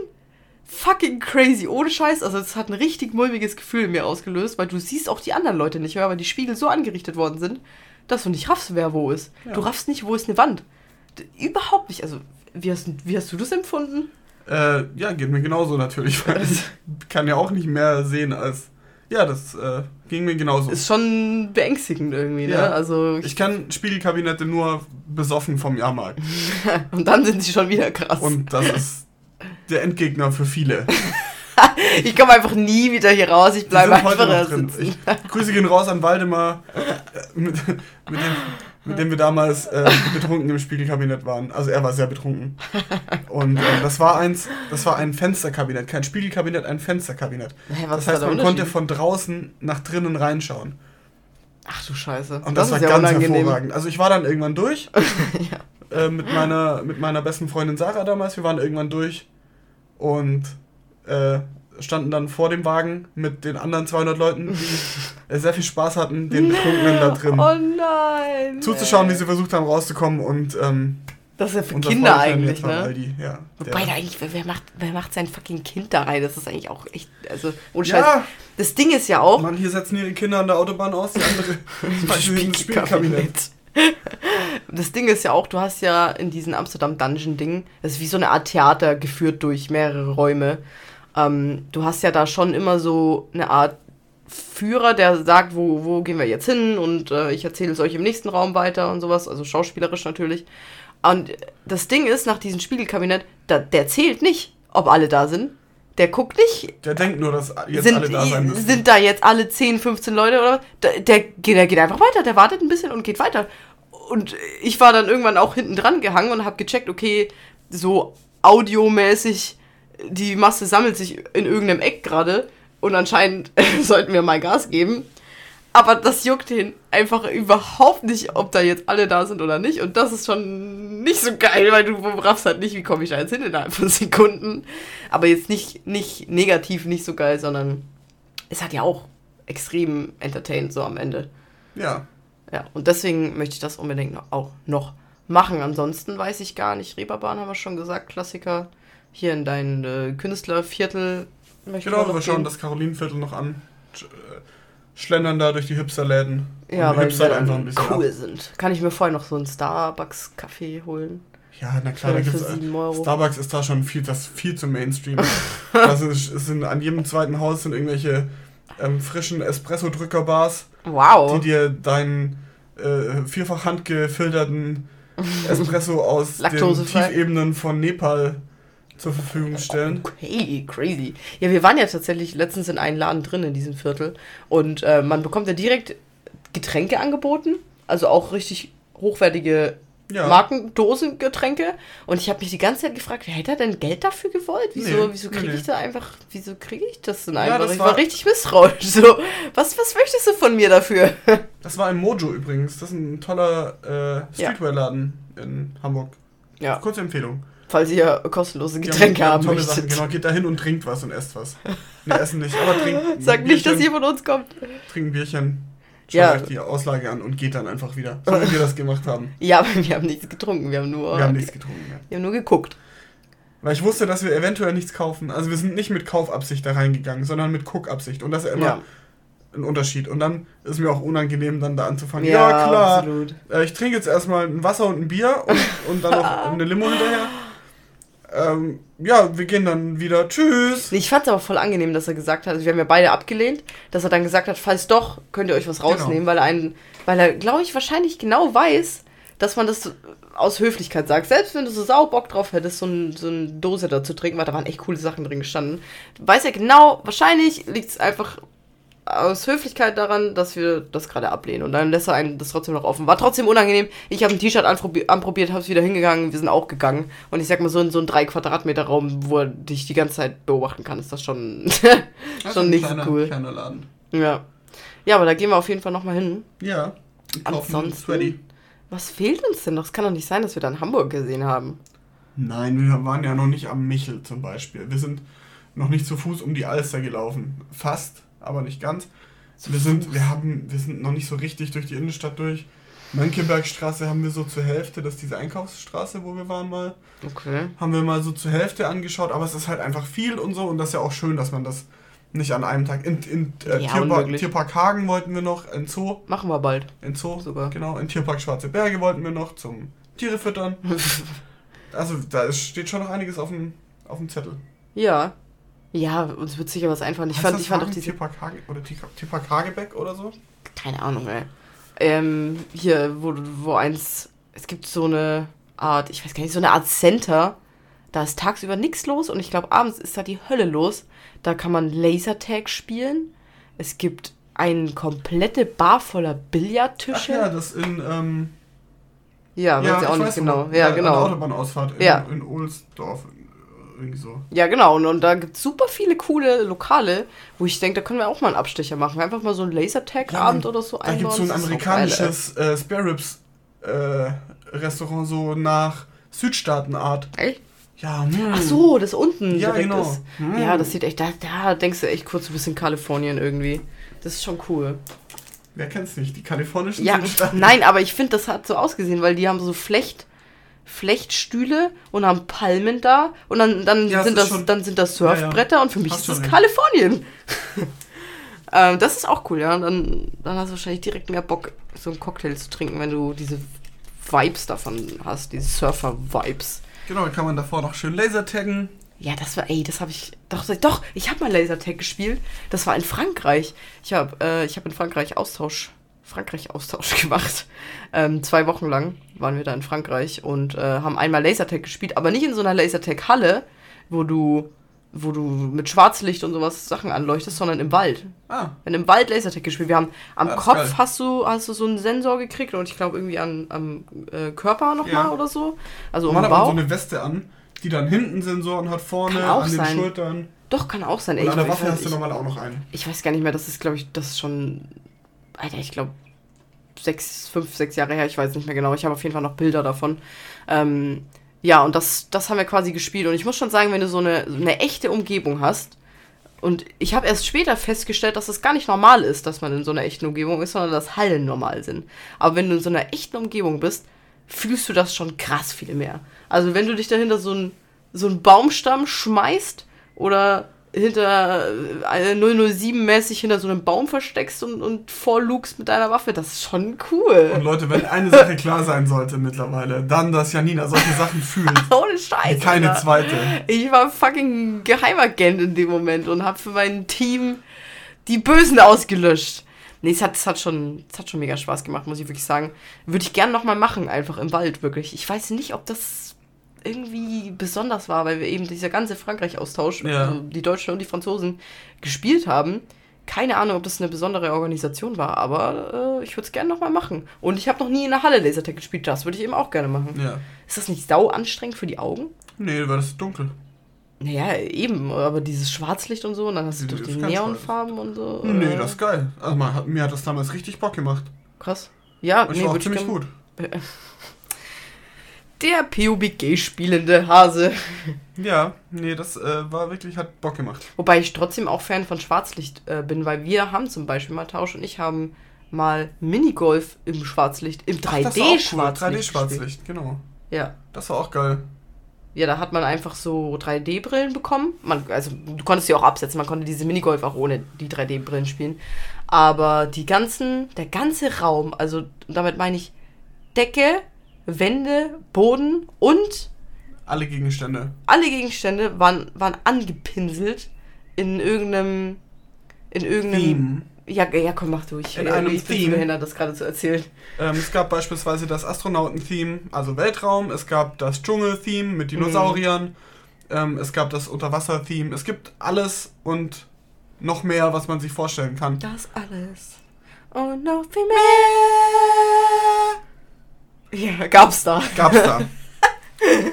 S1: fucking crazy. Ohne Scheiß. Also es hat ein richtig mulmiges Gefühl in mir ausgelöst, weil du siehst auch die anderen Leute nicht mehr, weil die Spiegel so angerichtet worden sind, dass du nicht raffst, wer wo ist.
S2: Ja.
S1: Du raffst nicht, wo ist eine Wand. Überhaupt nicht. Also, wie hast, wie hast du das empfunden?
S2: Äh, ja, geht mir genauso natürlich. Weil ich kann ja auch nicht mehr sehen als. Ja, das äh, ging mir genauso.
S1: Ist schon beängstigend irgendwie, ne?
S2: Ja.
S1: Also,
S2: Ich kann Spiegelkabinette nur besoffen vom Jahrmarkt.
S1: und dann sind sie schon wieder krass.
S2: Und das ist der Endgegner für viele.
S1: ich komme einfach nie wieder hier raus. Ich bleibe einfach da
S2: drin. Ich, Grüße gehen raus an Waldemar, äh, mit, mit, dem, mit dem wir damals äh, betrunken im Spiegelkabinett waren. Also er war sehr betrunken. Und äh, das war eins, das war ein Fensterkabinett, kein Spiegelkabinett, ein Fensterkabinett. Hey, das heißt, man konnte von draußen nach drinnen reinschauen.
S1: Ach du Scheiße.
S2: Und das, das war ja ganz unangenehm. hervorragend. Also ich war dann irgendwann durch. ja. äh, mit, meiner, mit meiner besten Freundin Sarah damals. Wir waren irgendwann durch. Und äh, standen dann vor dem Wagen mit den anderen 200 Leuten, die sehr viel Spaß hatten, den Betrunkenen da drin.
S1: Oh nein!
S2: Zuzuschauen, wie sie versucht haben rauszukommen und ähm,
S1: das ist ja für Kinder eigentlich, ne?
S2: Aldi, ja,
S1: Wobei da eigentlich, wer macht, wer macht sein fucking Kind da rein? Das ist eigentlich auch echt, also, ohne Scheiß. Ja, das Ding ist ja auch...
S2: Mann, hier setzen ihre Kinder an der Autobahn aus, die andere ins Spielkabinett.
S1: Das Ding ist ja auch, du hast ja in diesem Amsterdam Dungeon Ding, das ist wie so eine Art Theater geführt durch mehrere Räume. Ähm, du hast ja da schon immer so eine Art Führer, der sagt, wo, wo gehen wir jetzt hin und äh, ich erzähle es euch im nächsten Raum weiter und sowas, also schauspielerisch natürlich. Und das Ding ist, nach diesem Spiegelkabinett, da, der zählt nicht, ob alle da sind. Der guckt nicht.
S2: Der denkt nur, dass jetzt
S1: sind,
S2: alle da sein müssen.
S1: Sind da jetzt alle 10, 15 Leute oder der, der, der geht einfach weiter, der wartet ein bisschen und geht weiter. Und ich war dann irgendwann auch hinten dran gehangen und habe gecheckt, okay, so audiomäßig, die Masse sammelt sich in irgendeinem Eck gerade und anscheinend sollten wir mal Gas geben. Aber das juckt ihn einfach überhaupt nicht, ob da jetzt alle da sind oder nicht. Und das ist schon nicht so geil, weil du raffst halt nicht, wie komme ich da jetzt hin innerhalb von Sekunden. Aber jetzt nicht, nicht negativ, nicht so geil, sondern es hat ja auch extrem entertained so am Ende.
S2: Ja.
S1: Ja, und deswegen möchte ich das unbedingt auch noch machen. Ansonsten weiß ich gar nicht. Reeperbahn haben wir schon gesagt, Klassiker. Hier in dein äh, Künstlerviertel
S2: möchte Genau, wir schauen das Karolinenviertel noch an. Äh, schlendern da durch die Hipsterläden.
S1: Ja, weil die einfach ein bisschen cool ab. sind. Kann ich mir vorher noch so einen Starbucks-Kaffee holen?
S2: Ja, na klar, da gibt's Starbucks ist da schon viel, das viel zu Mainstream. das ist, es sind an jedem zweiten Haus sind irgendwelche ähm, frischen Espresso-Drücker-Bars,
S1: wow.
S2: die dir deinen äh, vierfach handgefilterten Espresso aus den Tiefebenen von Nepal zur Verfügung stellen.
S1: Okay, crazy. Ja, wir waren ja tatsächlich letztens in einem Laden drin in diesem Viertel und äh, man bekommt ja direkt Getränke angeboten, also auch richtig hochwertige ja. Markendosengetränke und ich habe mich die ganze Zeit gefragt, wer hätte denn Geld dafür gewollt? Wieso, nee, wieso kriege nee. ich da einfach, wieso kriege ich das denn einfach? Ja, das ich war, war richtig misstrauisch. So, was, was möchtest du von mir dafür?
S2: Das war ein Mojo übrigens. Das ist ein toller äh, Streetwear-Laden in Hamburg.
S1: Ja.
S2: Kurze Empfehlung
S1: falls ihr kostenlose Getränke ja, haben tolle möchtet.
S2: Sachen. Genau, geht da hin und trinkt was und esst was. Ne, essen nicht, aber trinkt.
S1: Sagt nicht, dass ihr von uns kommt.
S2: Trinkt ein Bierchen, schaut ja. euch die Auslage an und geht dann einfach wieder. So wie wir das gemacht haben.
S1: Ja, aber wir haben nichts getrunken. Wir haben nur.
S2: Wir haben nichts getrunken, ja.
S1: Wir haben nur geguckt.
S2: Weil ich wusste, dass wir eventuell nichts kaufen. Also wir sind nicht mit Kaufabsicht da reingegangen, sondern mit Guckabsicht. Und das ist ja immer ja. ein Unterschied. Und dann ist mir auch unangenehm, dann da anzufangen. Ja, ja klar. Absolut. Äh, ich trinke jetzt erstmal ein Wasser und ein Bier und, und dann noch eine Limo hinterher ähm, ja, wir gehen dann wieder. Tschüss.
S1: Ich fand es aber voll angenehm, dass er gesagt hat, also wir haben ja beide abgelehnt, dass er dann gesagt hat, falls doch, könnt ihr euch was rausnehmen, genau. weil er einen, weil er, glaube ich, wahrscheinlich genau weiß, dass man das aus Höflichkeit sagt. Selbst wenn du so sau Bock drauf hättest, so, ein, so eine Dose da zu trinken, weil da waren echt coole Sachen drin gestanden, weiß er genau, wahrscheinlich liegt es einfach aus Höflichkeit daran, dass wir das gerade ablehnen. Und dann lässt er einen das trotzdem noch offen. War trotzdem unangenehm. Ich habe ein T-Shirt anprobiert, habe es wieder hingegangen. Wir sind auch gegangen. Und ich sag mal, so in so einem 3 Quadratmeter Raum, wo er dich die ganze Zeit beobachten kann, ist das schon, das schon nicht kleiner, so cool.
S2: Kleiner Laden.
S1: Ja. Ja, aber da gehen wir auf jeden Fall nochmal hin.
S2: Ja.
S1: Ansonsten, was fehlt uns denn noch? Es kann doch nicht sein, dass wir da in Hamburg gesehen haben.
S2: Nein, wir waren ja noch nicht am Michel zum Beispiel. Wir sind noch nicht zu Fuß um die Alster gelaufen. Fast aber nicht ganz. wir sind, wir haben, wir sind noch nicht so richtig durch die Innenstadt durch. Mönckebergstraße haben wir so zur Hälfte, das ist diese Einkaufsstraße, wo wir waren mal.
S1: Okay.
S2: Haben wir mal so zur Hälfte angeschaut, aber es ist halt einfach viel und so und das ist ja auch schön, dass man das nicht an einem Tag. In, in äh, ja, Tierpark, Tierpark, Hagen wollten wir noch, in Zoo.
S1: Machen wir bald.
S2: In Zoo, sogar. Genau, in Tierpark Schwarze Berge wollten wir noch zum Tiere füttern. also da ist, steht schon noch einiges auf dem, auf dem Zettel.
S1: Ja, ja, uns wird sicher was einfallen. Ich heißt fand, ich fand auch diese.
S2: Tierpark Hage oder Tierpark Hagebeck oder so?
S1: Keine Ahnung, ey. Ähm, hier, wo, wo eins. Es gibt so eine Art, ich weiß gar nicht, so eine Art Center Da ist tagsüber nichts los und ich glaube, abends ist da die Hölle los. Da kann man Lasertag spielen. Es gibt eine komplette Bar voller Billardtische.
S2: Ach ja, das in, ähm,
S1: Ja, weiß ich auch
S2: ich
S1: nicht genau.
S2: noch,
S1: Ja,
S2: der
S1: genau.
S2: Autobahnausfahrt in,
S1: Ja.
S2: in Ohlsdorf. Irgendwie so.
S1: Ja, genau. Und, und da gibt es super viele coole Lokale, wo ich denke, da können wir auch mal einen Abstecher machen. Einfach mal so einen Lasertag-Abend
S2: Ja,
S1: oder so
S2: Da gibt es so ein
S1: auch geil,
S2: amerikanisches äh, Spare Ribs äh, Restaurant, so nach Südstaatenart.
S1: Echt?
S2: Ja, mm.
S1: Ach so, das unten
S2: Ja,
S1: direkt
S2: genau.
S1: ist.
S2: Hm.
S1: Ja, das sieht echt, da, da denkst du echt kurz ein bisschen Kalifornien irgendwie. Das ist schon cool.
S2: Wer kennt's nicht? Die kalifornischen
S1: Ja,
S2: Südstaaten.
S1: nein, aber ich finde, das hat so ausgesehen, weil die haben so Flecht, Flechtstühle und haben Palmen da und dann, dann,
S2: Ja,
S1: sind, das,
S2: schon-
S1: dann sind das
S2: Ja, ja.
S1: Surfbretter und für mich
S2: Hast
S1: ist das. Kalifornien. ähm, das ist auch cool, ja. Und dann, dann hast du wahrscheinlich direkt mehr Bock, so einen Cocktail zu trinken, wenn du diese Vibes davon hast, diese Surfer-Vibes.
S2: Genau, dann kann man davor noch schön Lasertaggen.
S1: Ja, das war, ey, das habe ich, doch, doch, ich habe mal Lasertag gespielt. Das war in Frankreich. Ich habe äh, ich hab in Frankreich Austausch, Frankreich-Austausch gemacht. Ähm, zwei Wochen lang waren wir da in Frankreich und äh, haben einmal Lasertag gespielt, aber nicht in so einer Lasertag-Halle, wo du, wo du mit Schwarzlicht und sowas Sachen anleuchtest, sondern im Wald.
S2: Ah,
S1: Wir haben im Wald Lasertag gespielt. Wir haben am
S2: Ah, das ist
S1: Kopf
S2: geil.
S1: hast du, hast du so einen Sensor gekriegt und ich glaube irgendwie an, am äh, Körper nochmal
S2: Ja.
S1: oder so. Also um
S2: man
S1: den
S2: hat
S1: Bauch.
S2: so eine Weste an, die dann hinten Sensoren hat, vorne, an den
S1: sein.
S2: Schultern.
S1: Doch, kann auch sein.
S2: Und
S1: Ey,
S2: an der Waffe hast du normal auch noch einen.
S1: Ich weiß gar nicht mehr, das ist, glaube ich, das ist schon, Alter, ich glaube, sechs, fünf, sechs Jahre her, ich weiß nicht mehr genau. Ich habe auf jeden Fall noch Bilder davon. Ähm, ja, und das, das haben wir quasi gespielt. Und ich muss schon sagen, wenn du so eine, so eine echte Umgebung hast, und ich habe erst später festgestellt, dass es gar nicht normal ist, dass man in so einer echten Umgebung ist, sondern dass Hallen normal sind. Aber wenn du in so einer echten Umgebung bist, fühlst du das schon krass viel mehr. Also wenn du dich dahinter so einen so einen Baumstamm schmeißt oder hinter äh, 007-mäßig hinter so einem Baum versteckst und, und vorlugst mit deiner Waffe, das ist schon
S2: Und
S1: cool.
S2: Leute, wenn eine Sache klar sein sollte mittlerweile, dann, dass Janina solche Sachen fühlt.
S1: Ohne Scheiß.
S2: Wie keine
S1: Alter.
S2: zweite.
S1: Ich war fucking Geheimagent in dem Moment und habe für mein Team die Bösen ausgelöscht. Nee, es hat, es, hat schon, es hat schon mega Spaß gemacht, muss ich wirklich sagen. Würde ich gerne nochmal machen, einfach im Wald, wirklich. Ich weiß nicht, ob das irgendwie besonders war, weil wir eben dieser ganze Frankreich-Austausch,
S2: Ja.
S1: also die Deutschen und die Franzosen, gespielt haben. Keine Ahnung, ob das eine besondere Organisation war, aber äh, ich würde es gerne nochmal machen. Und ich habe noch nie in der Halle Lasertag gespielt, das würde ich eben auch gerne machen.
S2: Ja.
S1: Ist das nicht sau anstrengend für die Augen?
S2: Nee, weil das ist dunkel.
S1: Naja, eben, aber dieses Schwarzlicht und so, und dann hast du
S2: Nee,
S1: doch die Neonfarben und so.
S2: Nee, das ist geil. Also man mir hat das damals richtig Bock gemacht.
S1: Krass. Ja,
S2: Und ich
S1: nee,
S2: war auch
S1: ich
S2: ziemlich gut.
S1: Der PUBG-spielende Hase.
S2: Ja, nee, das äh, war wirklich, hat Bock gemacht.
S1: Wobei ich trotzdem auch Fan von Schwarzlicht äh, bin, weil wir haben zum Beispiel mal Tausch und ich haben mal Minigolf im Schwarzlicht, im
S2: Ach, das war auch cool.
S1: 3D-Schwarzlicht.
S2: 3D-Schwarzlicht, genau.
S1: Ja.
S2: Das war auch geil.
S1: Ja, da hat man einfach so 3D-Brillen bekommen. Man, also du konntest sie auch absetzen, man konnte diese Minigolf auch ohne die 3D-Brillen spielen. Aber die ganzen, der ganze Raum, also damit meine ich Decke, Wände, Boden und
S2: Alle Gegenstände.
S1: alle Gegenstände waren, waren angepinselt in irgendeinem. In irgendeinem.
S2: Theme.
S1: Ja, ja, komm, mach du. Ich,
S2: In einem
S1: ich bin
S2: Theme.
S1: behindert, das gerade zu erzählen.
S2: Ähm, es gab beispielsweise das Astronauten-Theme, also Weltraum. Es gab das Dschungel-Theme mit Dinosauriern. Ähm, es gab das Unterwasser-Theme. Es gibt alles und noch mehr, was man sich vorstellen kann.
S1: Das alles. Und noch viel mehr. Ja, gab's da.
S2: Gab's da.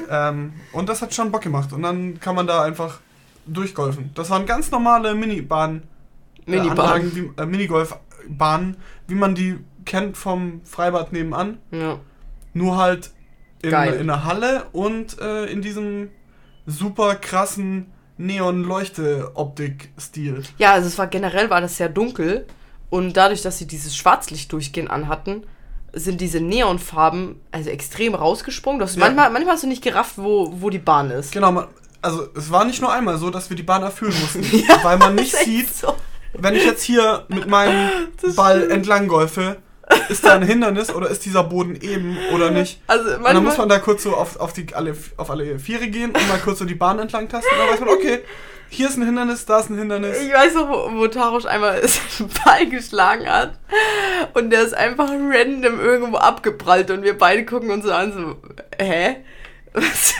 S2: ähm, und das hat schon Bock gemacht. Und dann kann man da einfach durchgolfen. Das waren ganz normale Minibahnen. äh,
S1: Minibahn.
S2: Anlagen, wie, äh, Minigolfbahnen, wie man die kennt vom Freibad nebenan.
S1: Ja.
S2: Nur halt in,
S1: Geil.
S2: in einer Halle und äh, in diesem super krassen Neon-Leuchte-Optik-Stil.
S1: ja, also es war generell war das sehr dunkel. Und dadurch, dass sie dieses Schwarzlicht-Durchgehen anhatten, sind diese Neonfarben also extrem rausgesprungen. Du hast
S2: Ja.
S1: manchmal, manchmal hast du nicht gerafft, wo, wo die Bahn ist.
S2: Genau, man, also es war nicht nur einmal so, dass wir die Bahn erfüllen mussten, weil man nicht sieht,
S1: so.
S2: wenn ich jetzt hier mit meinem
S1: Das
S2: Ball
S1: stimmt.
S2: entlang golfe, ist da ein Hindernis oder ist dieser Boden eben oder nicht?
S1: Also
S2: Und dann
S1: manchmal,
S2: muss man da kurz so auf, auf, die, alle, auf alle Viere gehen und mal kurz so die Bahn entlang tasten. Und dann weiß man, okay, hier ist ein Hindernis, da ist ein Hindernis.
S1: Ich weiß noch, wo, wo Tarosch einmal einen Ball geschlagen hat und der ist einfach random irgendwo abgeprallt und wir beide gucken uns so an, so, hä? Was,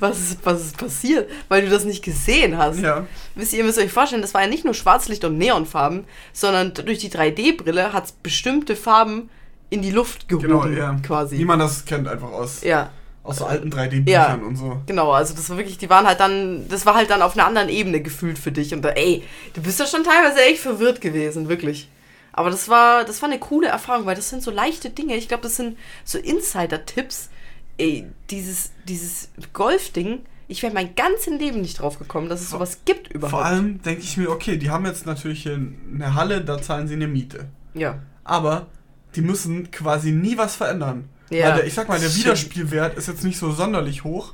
S1: was, ist, was ist passiert? Weil du das nicht gesehen hast.
S2: Ja.
S1: Wisst ihr, ihr müsst euch vorstellen, das war ja nicht nur Schwarzlicht und Neonfarben, sondern durch die 3D-Brille hat es bestimmte Farben in die Luft gehoben,
S2: Genau, ja.
S1: quasi.
S2: Wie man das kennt, einfach aus,
S1: ja,
S2: aus so alten 3D-Büchern
S1: Ja.
S2: und so.
S1: genau, also das war wirklich, die waren halt dann, das war halt dann auf einer anderen Ebene gefühlt für dich und da, ey, du bist ja schon teilweise echt verwirrt gewesen, wirklich. Aber das war, das war eine coole Erfahrung, weil das sind so leichte Dinge. Ich glaube, das sind so Insider-Tipps. Ey, dieses, dieses Golf-Ding, ich wäre mein ganzes Leben nicht drauf gekommen, dass es sowas gibt überhaupt.
S2: Vor allem denke ich mir, okay, die haben jetzt natürlich eine Halle, da zahlen sie eine Miete.
S1: Ja.
S2: Aber die müssen quasi nie was verändern.
S1: Ja,
S2: Weil der, ich sag mal, der. Wiederspielwert ist jetzt nicht so sonderlich hoch,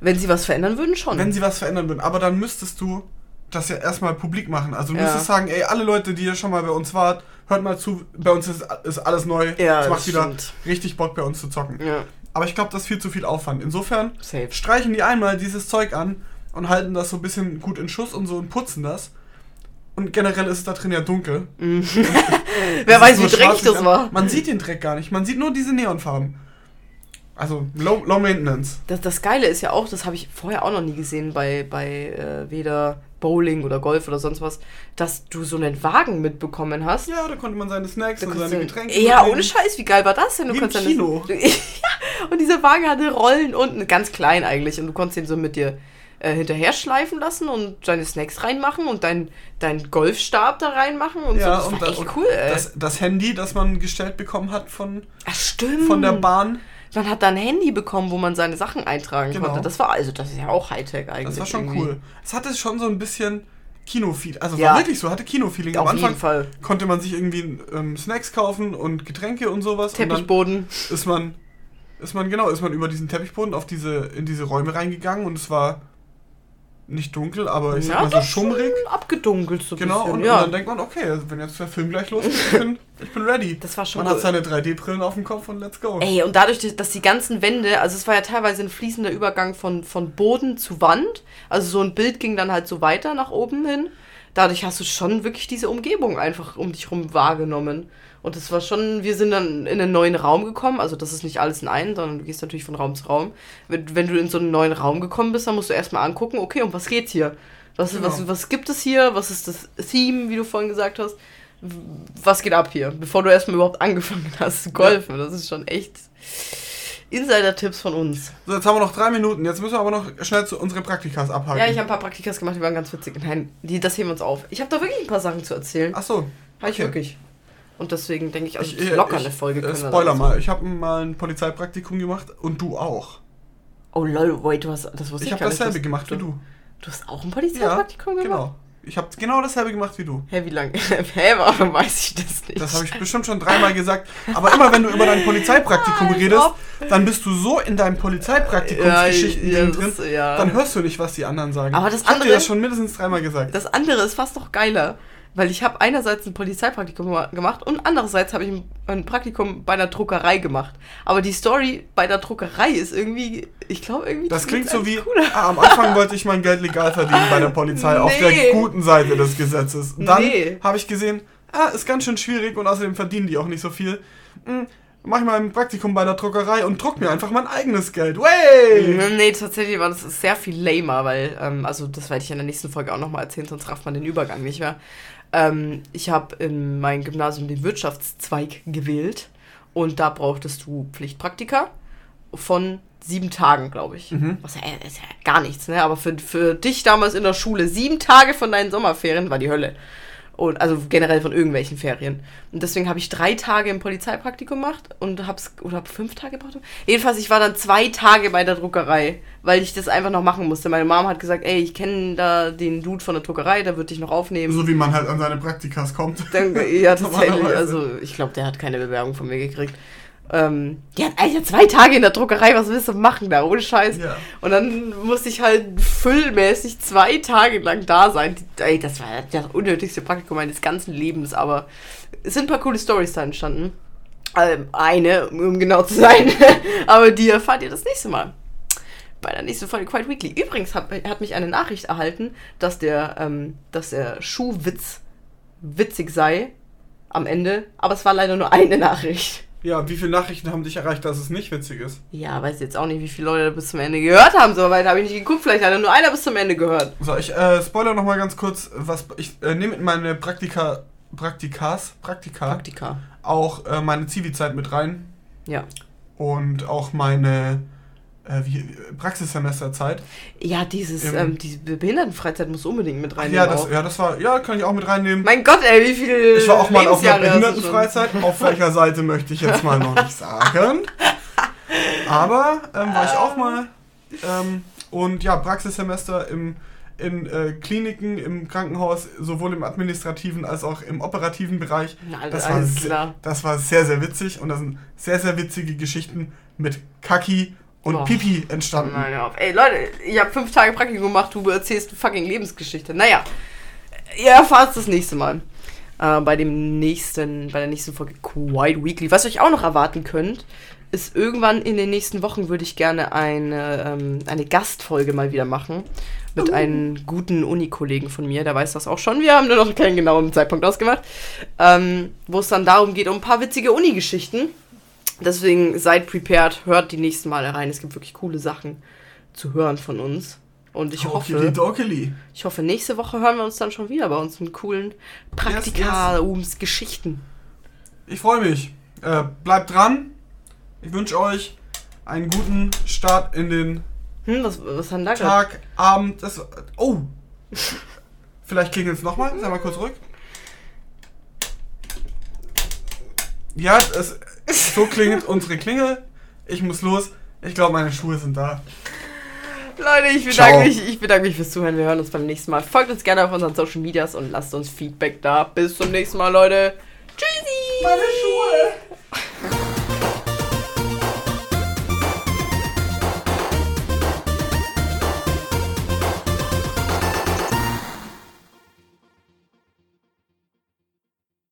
S1: Wenn sie was verändern würden, schon.
S2: wenn sie was verändern würden. Aber dann müsstest du das ja erstmal publik machen. Also du
S1: Ja.
S2: müsstest sagen, ey, alle Leute, die hier schon mal bei uns wart, hört mal zu, bei uns ist, ist alles neu.
S1: Ja,
S2: es macht wieder
S1: stimmt.
S2: richtig Bock bei uns zu zocken.
S1: ja,
S2: Aber ich glaube, das ist viel zu viel Aufwand. Insofern
S1: safe.
S2: streichen die einmal dieses Zeug an und halten das so ein bisschen gut in Schuss und so und putzen das. Und generell ist es da drin ja dunkel.
S1: Wer weiß, wie dreckig das war.
S2: Man sieht den Dreck gar nicht. Man sieht nur diese Neonfarben. Also low, low maintenance.
S1: Das, das Geile ist ja auch, das habe ich vorher auch noch nie gesehen bei, bei äh, weder Bowling oder Golf oder sonst was, dass du so einen Wagen mitbekommen hast.
S2: Ja, da konnte man seine Snacks
S1: Da
S2: und seine Getränke.
S1: Ja,
S2: mitnehmen.
S1: ohne Scheiß, wie geil war das denn? Du
S2: Wie im
S1: konntest
S2: Kino.
S1: Das, ja, und dieser Wagen hatte Rollen unten, ganz klein eigentlich, und du konntest ihn so mit dir äh, hinterher schleifen lassen und deine Snacks reinmachen und dein, dein Golfstab da reinmachen und
S2: Ja,
S1: so. Das
S2: und,
S1: war
S2: da-
S1: echt cool, ey.
S2: Das, das Handy, das man gestellt bekommen hat von,
S1: Ach,
S2: von der Bahn,
S1: Man hat da ein Handy bekommen, wo man seine Sachen eintragen
S2: Genau.
S1: konnte. Das war also, das ist ja auch Hightech eigentlich.
S2: das war schon
S1: irgendwie.
S2: cool. Es hatte schon so ein bisschen Kino-Feed. Also
S1: Ja.
S2: war wirklich so, hatte Kino-Feeling. Am
S1: Auf
S2: Anfang
S1: jeden Fall.
S2: konnte man sich irgendwie ähm, Snacks kaufen und Getränke und sowas. Und dann
S1: Teppichboden.
S2: ist man, ist man, genau, ist man über diesen Teppichboden auf diese, in diese Räume reingegangen und es war nicht dunkel, aber ich sag mal so schummrig.
S1: Abgedunkelt so
S2: Genau,
S1: bisschen.
S2: und,
S1: ja.
S2: und dann denkt man, okay, also wenn jetzt der Film gleich losgeht, ich bin, ich bin ready.
S1: Das war schon
S2: Man
S1: cool.
S2: hat seine 3D-Brillen auf dem Kopf und let's go.
S1: Ey, und dadurch, dass die ganzen Wände, also es war ja teilweise ein fließender Übergang von, von Boden zu Wand, also so ein Bild ging dann halt so weiter nach oben hin. Dadurch hast du schon wirklich diese Umgebung einfach um dich rum wahrgenommen. Und das war schon, wir sind dann in einen neuen Raum gekommen, also das ist nicht alles in einen, sondern du gehst natürlich von Raum zu Raum. Wenn, wenn du in so einen neuen Raum gekommen bist, dann musst du erstmal angucken, okay, um was geht's hier? Was,
S2: Genau.
S1: was, was gibt es hier? Was ist das Theme, wie du vorhin gesagt hast? Was geht ab hier? Bevor du erstmal überhaupt angefangen hast zu golfen. Das ist schon echt Insider-Tipps von uns.
S2: So, jetzt haben wir noch drei Minuten. Jetzt müssen wir aber noch schnell zu unseren Praktikas abhaken.
S1: Ja, ich habe ein paar Praktikas gemacht, die waren ganz witzig. Nein, die, das heben wir uns auf. Ich habe da wirklich ein paar Sachen zu erzählen.
S2: Ach so.
S1: Habe ich
S2: okay.
S1: wirklich. Und deswegen denke ich, also
S2: Ich, äh,
S1: locker
S2: ich,
S1: eine Folge.
S2: Äh,
S1: können
S2: Spoiler mal, ich habe mal ein Polizeipraktikum gemacht und du auch.
S1: Oh lol, wait, du hast, das wusste ich,
S2: Ich habe
S1: gar nicht.
S2: dasselbe
S1: Du-
S2: gemacht wie du.
S1: Du hast auch ein Polizeipraktikum gemacht?
S2: Genau. Ich habe genau dasselbe gemacht wie du.
S1: Hä, wie lange? Hä, warum weiß ich das nicht?
S2: Das habe ich bestimmt schon dreimal gesagt. Aber immer wenn du über dein Polizeipraktikum
S1: Ah,
S2: redest, dann bist du so in deinen Polizeipraktikumsgeschichten
S1: Ja, ja,
S2: drin,
S1: ja.
S2: dann hörst du nicht, was die anderen sagen.
S1: Aber das
S2: ich hab
S1: andere-
S2: dir das schon mindestens dreimal gesagt.
S1: Das andere ist fast noch geiler, weil ich habe einerseits ein Polizeipraktikum gema- gemacht und andererseits habe ich ein, Praktikum bei einer Druckerei gemacht. Aber die Story bei der Druckerei ist irgendwie, ich glaube irgendwie...
S2: Das klingt so wie, ah, am Anfang wollte ich mein Geld legal verdienen bei der Polizei, auf der
S1: Nee.
S2: guten Seite des Gesetzes. Dann
S1: Nee.
S2: habe ich gesehen, ah, ist ganz schön schwierig und außerdem verdienen die auch nicht so viel. Hm, mach ich mal ein Praktikum bei der Druckerei und druck mir einfach mein eigenes Geld. Way!
S1: Nee, tatsächlich war das sehr viel lamer, weil, ähm, also das werde ich in der nächsten Folge auch nochmal erzählen, sonst rafft man den Übergang nicht mehr. Ähm, ich habe in meinem Gymnasium den Wirtschaftszweig gewählt und da brauchtest du Pflichtpraktika von sieben Tagen, glaube ich.
S2: Mhm.
S1: Was ja, ist ja gar nichts, ne? Aber für, für dich damals in der Schule, sieben Tage von deinen Sommerferien war die Hölle. Und, also generell von irgendwelchen Ferien. Und deswegen habe ich drei Tage im Polizeipraktikum gemacht und hab's, oder hab fünf Tage gebraucht. Jedenfalls, ich war dann zwei Tage bei der Druckerei, weil ich das einfach noch machen musste. Meine Mom hat gesagt, ey, ich kenne da den Dude von der Druckerei, der wird dich noch aufnehmen.
S2: So wie man halt an seine Praktikas kommt.
S1: Dann, ja, tatsächlich. Also, ich glaube, der hat keine Bewerbung von mir gekriegt. Ähm, ja, Alter, zwei Tage in der Druckerei, was willst du machen da? Ohne Scheiß.
S2: Ja.
S1: Und dann musste ich halt füllmäßig zwei Tage lang da sein. Ey, das war das unnötigste Praktikum meines ganzen Lebens, aber es sind ein paar coole Stories da entstanden. Ähm, eine, um genau zu sein. aber die erfahrt ihr das nächste Mal. Bei der nächsten Folge Quiet Weekly. Übrigens hat, hat mich eine Nachricht erhalten, dass der, ähm, dass der Schuhwitz witzig sei am Ende, aber es war leider nur eine Nachricht.
S2: Ja, wie viele Nachrichten haben dich erreicht, dass es nicht witzig ist?
S1: Ja, weiß jetzt auch nicht, wie viele Leute bis zum Ende gehört haben. So weit habe ich nicht geguckt. Vielleicht hat nur einer bis zum Ende gehört.
S2: So, ich äh, spoiler noch mal ganz kurz, was ich äh, nehme in meine Praktika, Praktikas, Praktika,
S1: Praktika.
S2: auch äh, meine Zivi-Zeit mit rein
S1: Ja.
S2: und auch meine äh, wie, Praxissemesterzeit.
S1: Ja, dieses,
S2: Im-
S1: ähm, diese Behindertenfreizeit muss unbedingt mit reinnehmen.
S2: ja, das,
S1: auch.
S2: ja, das war, ja, kann ich auch mit reinnehmen.
S1: Mein Gott, ey, wie viele
S2: Ich war auch mal auf einer? Behindertenfreizeit. Auf welcher Seite möchte ich jetzt mal noch nicht sagen. Aber ähm, war ich auch mal. Ähm, und ja, Praxissemester im, in äh, Kliniken, im Krankenhaus, sowohl im administrativen als auch im operativen Bereich.
S1: Na,
S2: Das
S1: alles
S2: war, das war sehr, sehr witzig und da sind sehr, sehr witzige Geschichten mit Kaki und
S1: Boah.
S2: Pipi entstanden.
S1: Nein, auf. Ey, Leute, ich habe fünf Tage Praktikum gemacht, du erzählst eine fucking Lebensgeschichte. Naja, ihr erfahrt es das nächste Mal. Äh, bei dem nächsten, bei der nächsten Folge Quiet Weekly. Was ihr euch auch noch erwarten könnt, ist irgendwann in den nächsten Wochen würde ich gerne eine, ähm, eine Gastfolge mal wieder machen. Mit einem guten Uni-Kollegen von mir, der weiß das auch schon. Wir haben nur noch keinen genauen Zeitpunkt ausgemacht. Ähm, wo es dann darum geht, um ein paar witzige Uni-Geschichten. Deswegen seid prepared, hört die nächsten Male rein. Es gibt wirklich coole Sachen zu hören von uns. Und ich
S2: Dokeli,
S1: hoffe,
S2: Dokeli.
S1: ich hoffe, nächste Woche hören wir uns dann schon wieder bei uns mit coolen Praktikumsgeschichten.
S2: Ich freue mich. Äh, bleibt dran. Ich wünsche euch einen guten Start in den
S1: Hm, was, was haben da?
S2: Tag, Abend. Das, oh! Vielleicht klingelt es nochmal. Sei mal kurz ruhig. Ja, es, so klingelt unsere Klingel. Ich muss los. Ich glaube, meine Schuhe sind da.
S1: Leute, ich
S2: Ciao.
S1: bedanke, mich, ich bedanke mich fürs Zuhören. Wir hören uns beim nächsten Mal. Folgt uns gerne auf unseren Social Medias und lasst uns Feedback da. Bis zum nächsten Mal, Leute. Tschüssi!
S2: Meine